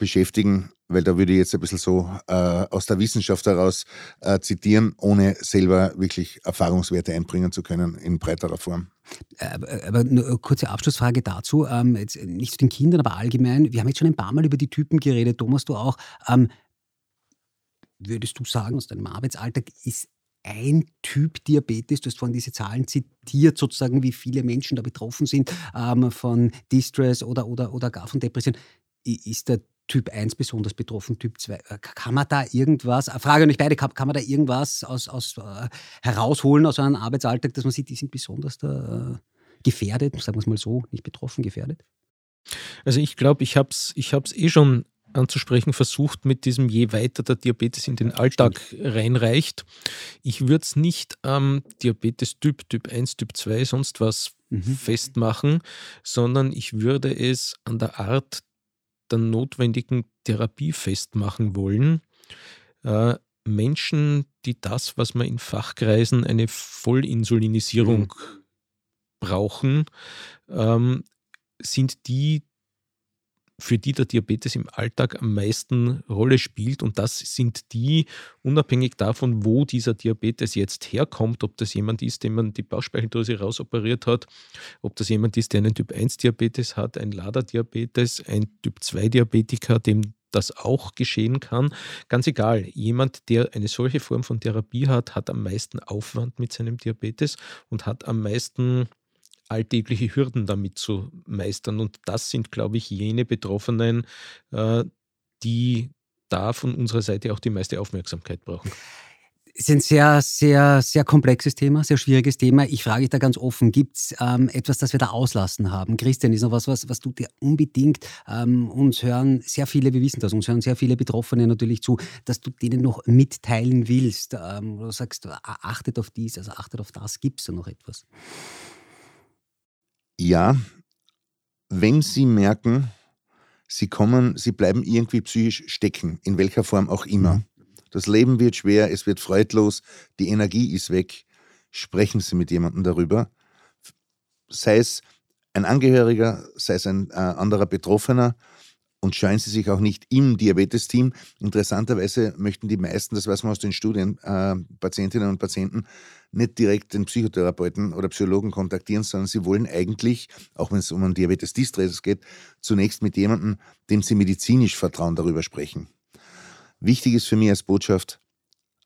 beschäftigen, weil da würde ich jetzt ein bisschen so äh, aus der Wissenschaft heraus äh, zitieren, ohne selber wirklich Erfahrungswerte einbringen zu können in breiterer Form. Aber, aber eine äh, kurze Abschlussfrage dazu, ähm, jetzt nicht zu den Kindern, aber allgemein. Wir haben jetzt schon ein paar Mal über die Typen geredet, Thomas, du auch. Ähm, würdest du sagen, aus deinem Arbeitsalltag ist ein Typ Diabetes, du hast vorhin diese Zahlen zitiert, sozusagen, wie viele Menschen da betroffen sind ähm, von Distress oder, oder, oder gar von Depression. Ist der Typ 1 besonders betroffen, Typ 2. Äh, kann man da irgendwas, äh, Frage an euch beide, kann, kann man da irgendwas aus, aus, äh, herausholen aus einem Arbeitsalltag, dass man sieht, die sind besonders da, äh, gefährdet, sagen wir es mal so, nicht betroffen, gefährdet? Also ich glaube, ich habe es ich eh schon anzusprechen versucht mit diesem, je weiter der Diabetes in den Alltag reinreicht. Ich würde es nicht am Diabetes-Typ, Typ 1, Typ 2, sonst was mhm. festmachen, sondern ich würde es an der Art der notwendigen Therapie festmachen wollen. Äh, Menschen, die das, was man in Fachkreisen eine Vollinsulinisierung mhm. brauchen, ähm, sind die, für die der Diabetes im Alltag am meisten Rolle spielt. Und das sind die, unabhängig davon, wo dieser Diabetes jetzt herkommt, ob das jemand ist, dem man die Bauchspeicheldrüse rausoperiert hat, ob das jemand ist, der einen Typ-1-Diabetes hat, ein Lader-Diabetes, ein Typ-2-Diabetiker, dem das auch geschehen kann. Ganz egal, jemand, der eine solche Form von Therapie hat, hat am meisten Aufwand mit seinem Diabetes und hat am meisten alltägliche Hürden damit zu meistern. Und das sind, glaube ich, jene Betroffenen, äh, die da von unserer Seite auch die meiste Aufmerksamkeit brauchen. ist ein sehr, sehr, sehr komplexes Thema, sehr schwieriges Thema. Ich frage dich da ganz offen, gibt es ähm, etwas, das wir da auslassen haben? Christian, ist noch was, was, was du dir unbedingt, ähm, uns hören sehr viele, wir wissen das, uns hören sehr viele Betroffene natürlich zu, dass du denen noch mitteilen willst, ähm, du sagst, achtet auf dies, also achtet auf das, gibt es da noch etwas? Ja, wenn Sie merken, Sie kommen, Sie bleiben irgendwie psychisch stecken, in welcher Form auch immer. Mhm das Leben wird schwer, es wird freudlos, die Energie ist weg. Sprechen Sie mit jemandem darüber. Sei es ein Angehöriger, sei es ein äh, anderer Betroffener. Und scheuen Sie sich auch nicht im Diabetesteam. Interessanterweise möchten die meisten, das weiß man aus den Studien, äh, Patientinnen und Patienten nicht direkt den Psychotherapeuten oder Psychologen kontaktieren, sondern sie wollen eigentlich, auch wenn es um einen Diabetes Distress geht, zunächst mit jemandem, dem sie medizinisch vertrauen, darüber sprechen. Wichtig ist für mich als Botschaft,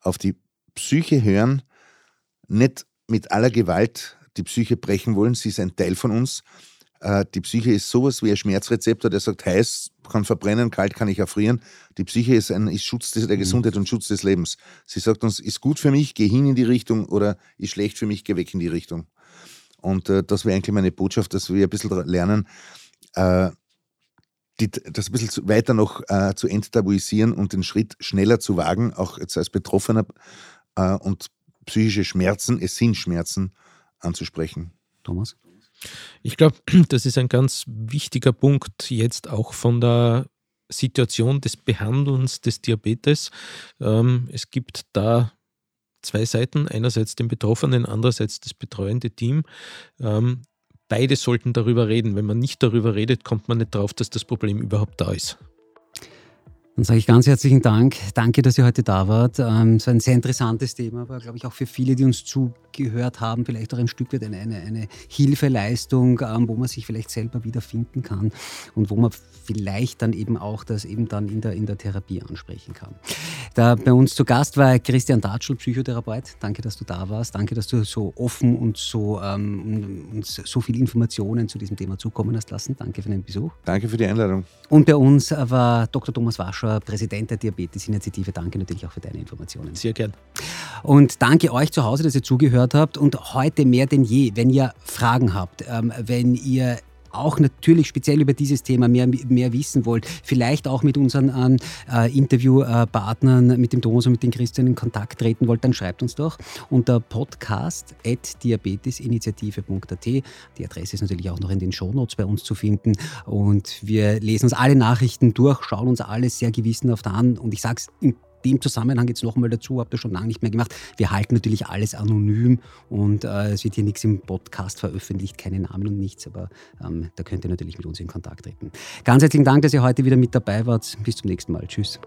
auf die Psyche hören, nicht mit aller Gewalt die Psyche brechen wollen, sie ist ein Teil von uns. Äh, die Psyche ist sowas wie ein Schmerzrezeptor, der sagt, heiß kann verbrennen, kalt kann ich erfrieren. Die Psyche ist, ein, ist Schutz der mhm. Gesundheit und Schutz des Lebens. Sie sagt uns, ist gut für mich, geh hin in die Richtung oder ist schlecht für mich, geh weg in die Richtung. Und äh, das wäre eigentlich meine Botschaft, dass wir ein bisschen lernen, äh, die, das ein bisschen weiter noch äh, zu enttabuisieren und den Schritt schneller zu wagen, auch jetzt als Betroffener äh, und psychische Schmerzen, es sind Schmerzen, anzusprechen. Thomas? Ich glaube, das ist ein ganz wichtiger Punkt jetzt auch von der Situation des Behandelns des Diabetes. Ähm, es gibt da zwei Seiten, einerseits den Betroffenen, andererseits das betreuende Team. Ähm, beide sollten darüber reden. Wenn man nicht darüber redet, kommt man nicht drauf, dass das Problem überhaupt da ist. Dann sage ich ganz herzlichen Dank. Danke, dass ihr heute da wart. Ähm, es war ein sehr interessantes Thema, aber glaube ich auch für viele, die uns zugehört haben, vielleicht auch ein Stück weit eine, eine, eine Hilfeleistung, ähm, wo man sich vielleicht selber wiederfinden kann und wo man vielleicht dann eben auch das eben dann in der, in der Therapie ansprechen kann. Da bei uns zu Gast war Christian Datschl, Psychotherapeut. Danke, dass du da warst. Danke, dass du so offen und so ähm, uns so viele Informationen zu diesem Thema zukommen hast lassen. Danke für den Besuch. Danke für die Einladung. Und bei uns war Dr. Thomas Wascher Forscher, Präsident der Diabetes-Initiative. Danke natürlich auch für deine Informationen. Sehr gern. Und danke euch zu Hause, dass ihr zugehört habt. Und heute mehr denn je, wenn ihr Fragen habt, ähm, wenn ihr auch natürlich speziell über dieses Thema mehr, mehr wissen wollt, vielleicht auch mit unseren äh, Interviewpartnern, mit dem Thomas und mit den Christian in Kontakt treten wollt, dann schreibt uns doch unter podcast.diabetesinitiative.at. Die Adresse ist natürlich auch noch in den Shownotes bei uns zu finden und wir lesen uns alle Nachrichten durch, schauen uns alles sehr gewissenhaft an und ich sage es in dem Zusammenhang jetzt nochmal dazu, habt ihr schon lange nicht mehr gemacht. Wir halten natürlich alles anonym und äh, es wird hier nichts im Podcast veröffentlicht, keine Namen und nichts, aber ähm, da könnt ihr natürlich mit uns in Kontakt treten. Ganz herzlichen Dank, dass ihr heute wieder mit dabei wart. Bis zum nächsten Mal. Tschüss.